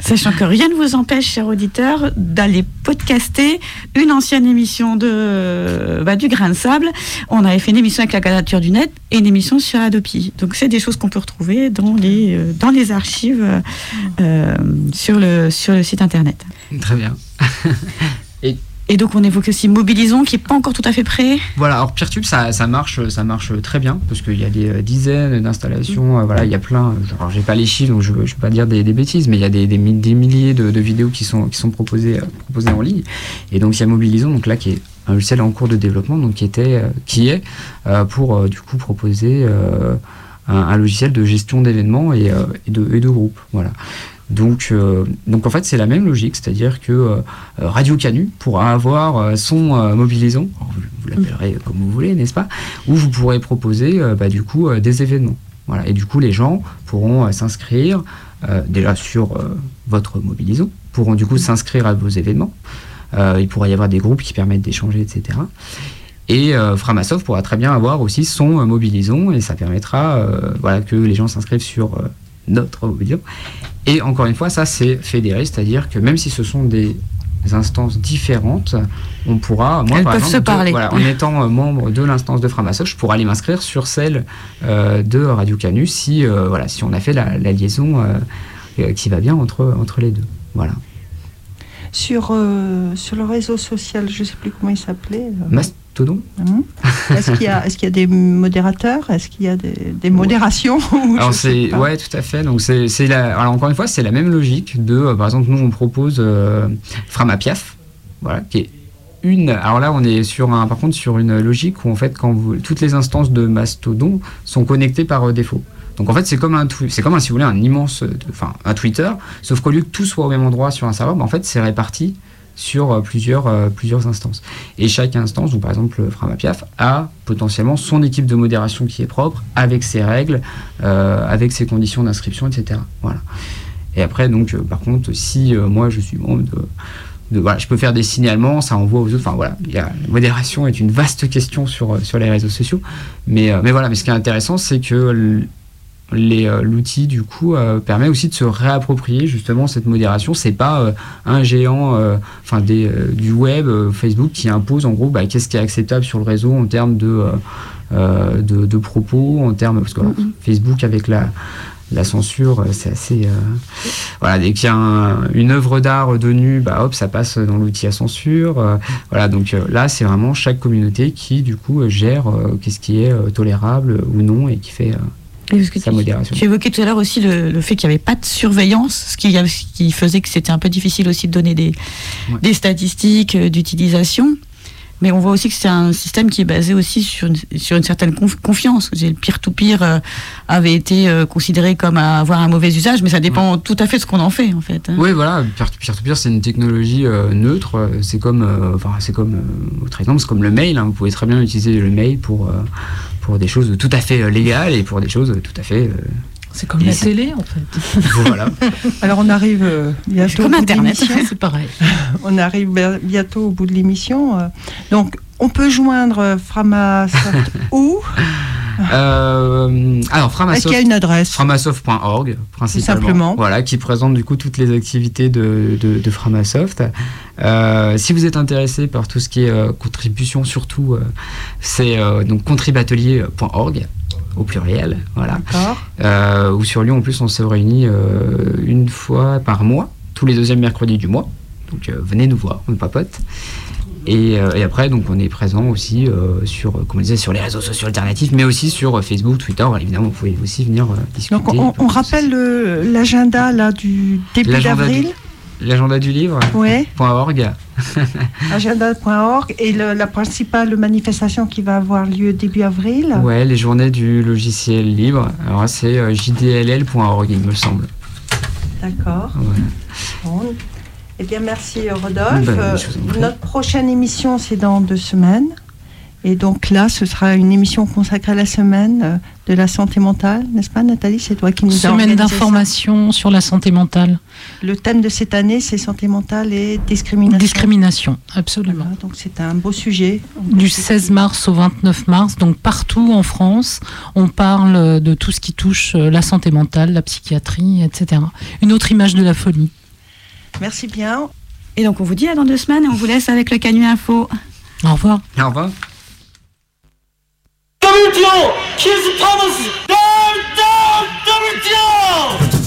Sachant que rien ne vous empêche, cher auditeur, d'aller podcaster une ancienne émission de, bah, du Grain de Sable. On avait fait une émission avec la quadrature du net et une émission sur Adopi. Donc, c'est des choses qu'on peut retrouver dans les, euh, archives euh, sur le site internet. Très bien. et donc on évoque aussi Mobilisons qui n'est pas encore tout à fait prêt. Voilà, alors PeerTube ça, marche, ça marche très bien parce qu'il y a des euh, dizaines d'installations, euh, voilà, il y a plein, alors j'ai pas les chiffres donc je ne vais pas dire des, bêtises, mais il y a des, milliers de, vidéos qui sont, euh, proposées en ligne. Et donc il y a Mobilisons, donc là qui est un logiciel en cours de développement, donc qui, était, qui est pour du coup proposer un, logiciel de gestion d'événements et, et, de, et de groupes. Voilà. Donc, euh, donc en fait, c'est la même logique, c'est-à-dire que euh, Radio Canu pourra avoir euh, son mobilisant, vous, l'appellerez comme vous voulez, n'est-ce pas Où vous pourrez proposer bah, du coup des événements. Voilà. Et du coup, les gens pourront s'inscrire déjà sur votre mobilisant, pourront du coup s'inscrire à vos événements. il pourra y avoir des groupes qui permettent d'échanger, etc. Et Framasoft pourra très bien avoir aussi son mobilisant et ça permettra voilà, que les gens s'inscrivent sur notre mobilisant et encore une fois, ça c'est fédéré, c'est-à-dire que même si ce sont des instances différentes, on pourra, moi par exemple, se parler. en étant membre de l'instance de Framasoft, je pourrais aller m'inscrire sur celle de Radio Canu si, voilà, si on a fait la, liaison qui va bien entre, entre les deux. Voilà. Sur, sur le réseau social, je ne sais plus comment il s'appelait. Mastodon hum. Est-ce qu'il y, est y, a des modérateurs? Est-ce qu'il y a des, modérations? Alors c'est ouais tout à fait. Donc c'est alors encore une fois c'est la même logique de euh, par exemple nous on propose euh, Framapiaf voilà qui est une alors là on est sur un par contre sur une logique où en fait quand vous, toutes les instances de Mastodon sont connectées par euh, défaut. Donc en fait, c'est comme un, c'est comme un, si vous voulez, un immense, enfin un Twitter, sauf qu'au lieu que tout soit au même endroit sur un serveur, ben, en fait, c'est réparti sur euh, plusieurs, euh, plusieurs instances. Et chaque instance, donc par exemple Framapiaf, a potentiellement son équipe de modération qui est propre, avec ses règles, euh, avec ses conditions d'inscription, etc. Voilà. Et après, donc, par contre, si moi je suis membre de, voilà, je peux faire des signalements, ça envoie aux autres. Enfin voilà, la modération est une vaste question sur, sur les réseaux sociaux. Mais, mais voilà, mais ce qui est intéressant, c'est que euh, l'outil du coup euh, permet aussi de se réapproprier justement cette modération c'est pas euh, un géant enfin du web Facebook qui impose en gros bah, qu'est-ce qui est acceptable sur le réseau en termes de de, propos en termes parce que. Facebook avec la la censure, c'est assez. voilà, dès qu'il y a une œuvre d'art de nu, bah hop, ça passe dans l'outil à censure. voilà, donc là, c'est vraiment chaque communauté qui, du coup, gère qu'est-ce qui est tolérable ou non et qui fait sa modération. Tu évoquais tout à l'heure aussi le, fait qu'il n'y avait pas de surveillance, ce qui, qui faisait que c'était un peu difficile aussi de donner des, des statistiques euh, d'utilisation. Mais on voit aussi que c'est un système qui est basé aussi sur une, sur une certaine confiance. Le peer-to-peer euh, avait été euh, considéré comme avoir un mauvais usage, mais ça dépend tout à fait de ce qu'on en fait, en fait. Hein. Oui, voilà, peer-to-peer, c'est une technologie neutre. C'est comme, enfin, c'est comme, autre exemple, c'est comme le mail. Hein. Vous pouvez très bien utiliser le mail pour pour des choses tout à fait euh, légales et pour des choses tout à fait. Euh, c'est comme la télé en fait. voilà. Alors on arrive euh, bientôt comme Internet, c'est pareil. on arrive bientôt au bout de l'émission. Donc on peut joindre Framasoft où? Euh, alors, Framasoft. Est-ce qu'il y a une adresse? Framasoft.org, principalement. Simplement. Voilà, qui présente du coup toutes les activités de, de, Framasoft. Euh, si vous êtes intéressé par tout ce qui est euh, contribution, surtout, c'est donc contribatelier.org au pluriel, voilà. Euh, ou sur Lyon, en plus, on se réunit une fois par mois, tous les deuxièmes mercredis du mois. Donc venez nous voir, on papote. Euh, et, après, donc, on est présent aussi euh, sur, comme disait, sur les réseaux sociaux alternatifs, mais aussi sur euh, Facebook, Twitter. Évidemment, vous pouvez aussi venir discuter. Donc, on, rappelle l'agenda là du début d'avril? L'agenda du livre ouais. .org. Agenda.org et la principale manifestation qui va avoir lieu début avril. Ouais, les journées du logiciel libre. Alors c'est jdll.org, il me semble. D'accord. Eh bien, merci Rodolphe. Ben, euh, notre prochaine émission, c'est dans deux semaines. Et donc là, ce sera une émission consacrée à la semaine euh, de la santé mentale, n'est-ce pas Nathalie? C'est toi qui nous as Semaine d'information sur la santé mentale. Le thème de cette année, c'est santé mentale et discrimination. Discrimination, absolument. donc c'est un beau sujet. Du 16 mars au 29 mars, donc partout en France, on parle de tout ce qui touche euh, la santé mentale, la psychiatrie, etc. Une autre image de la folie. Merci bien. Et donc on vous dit à dans deux semaines et on vous laisse avec le Canu Info. Au revoir. Au revoir. WTO 키스 파머스 WWTO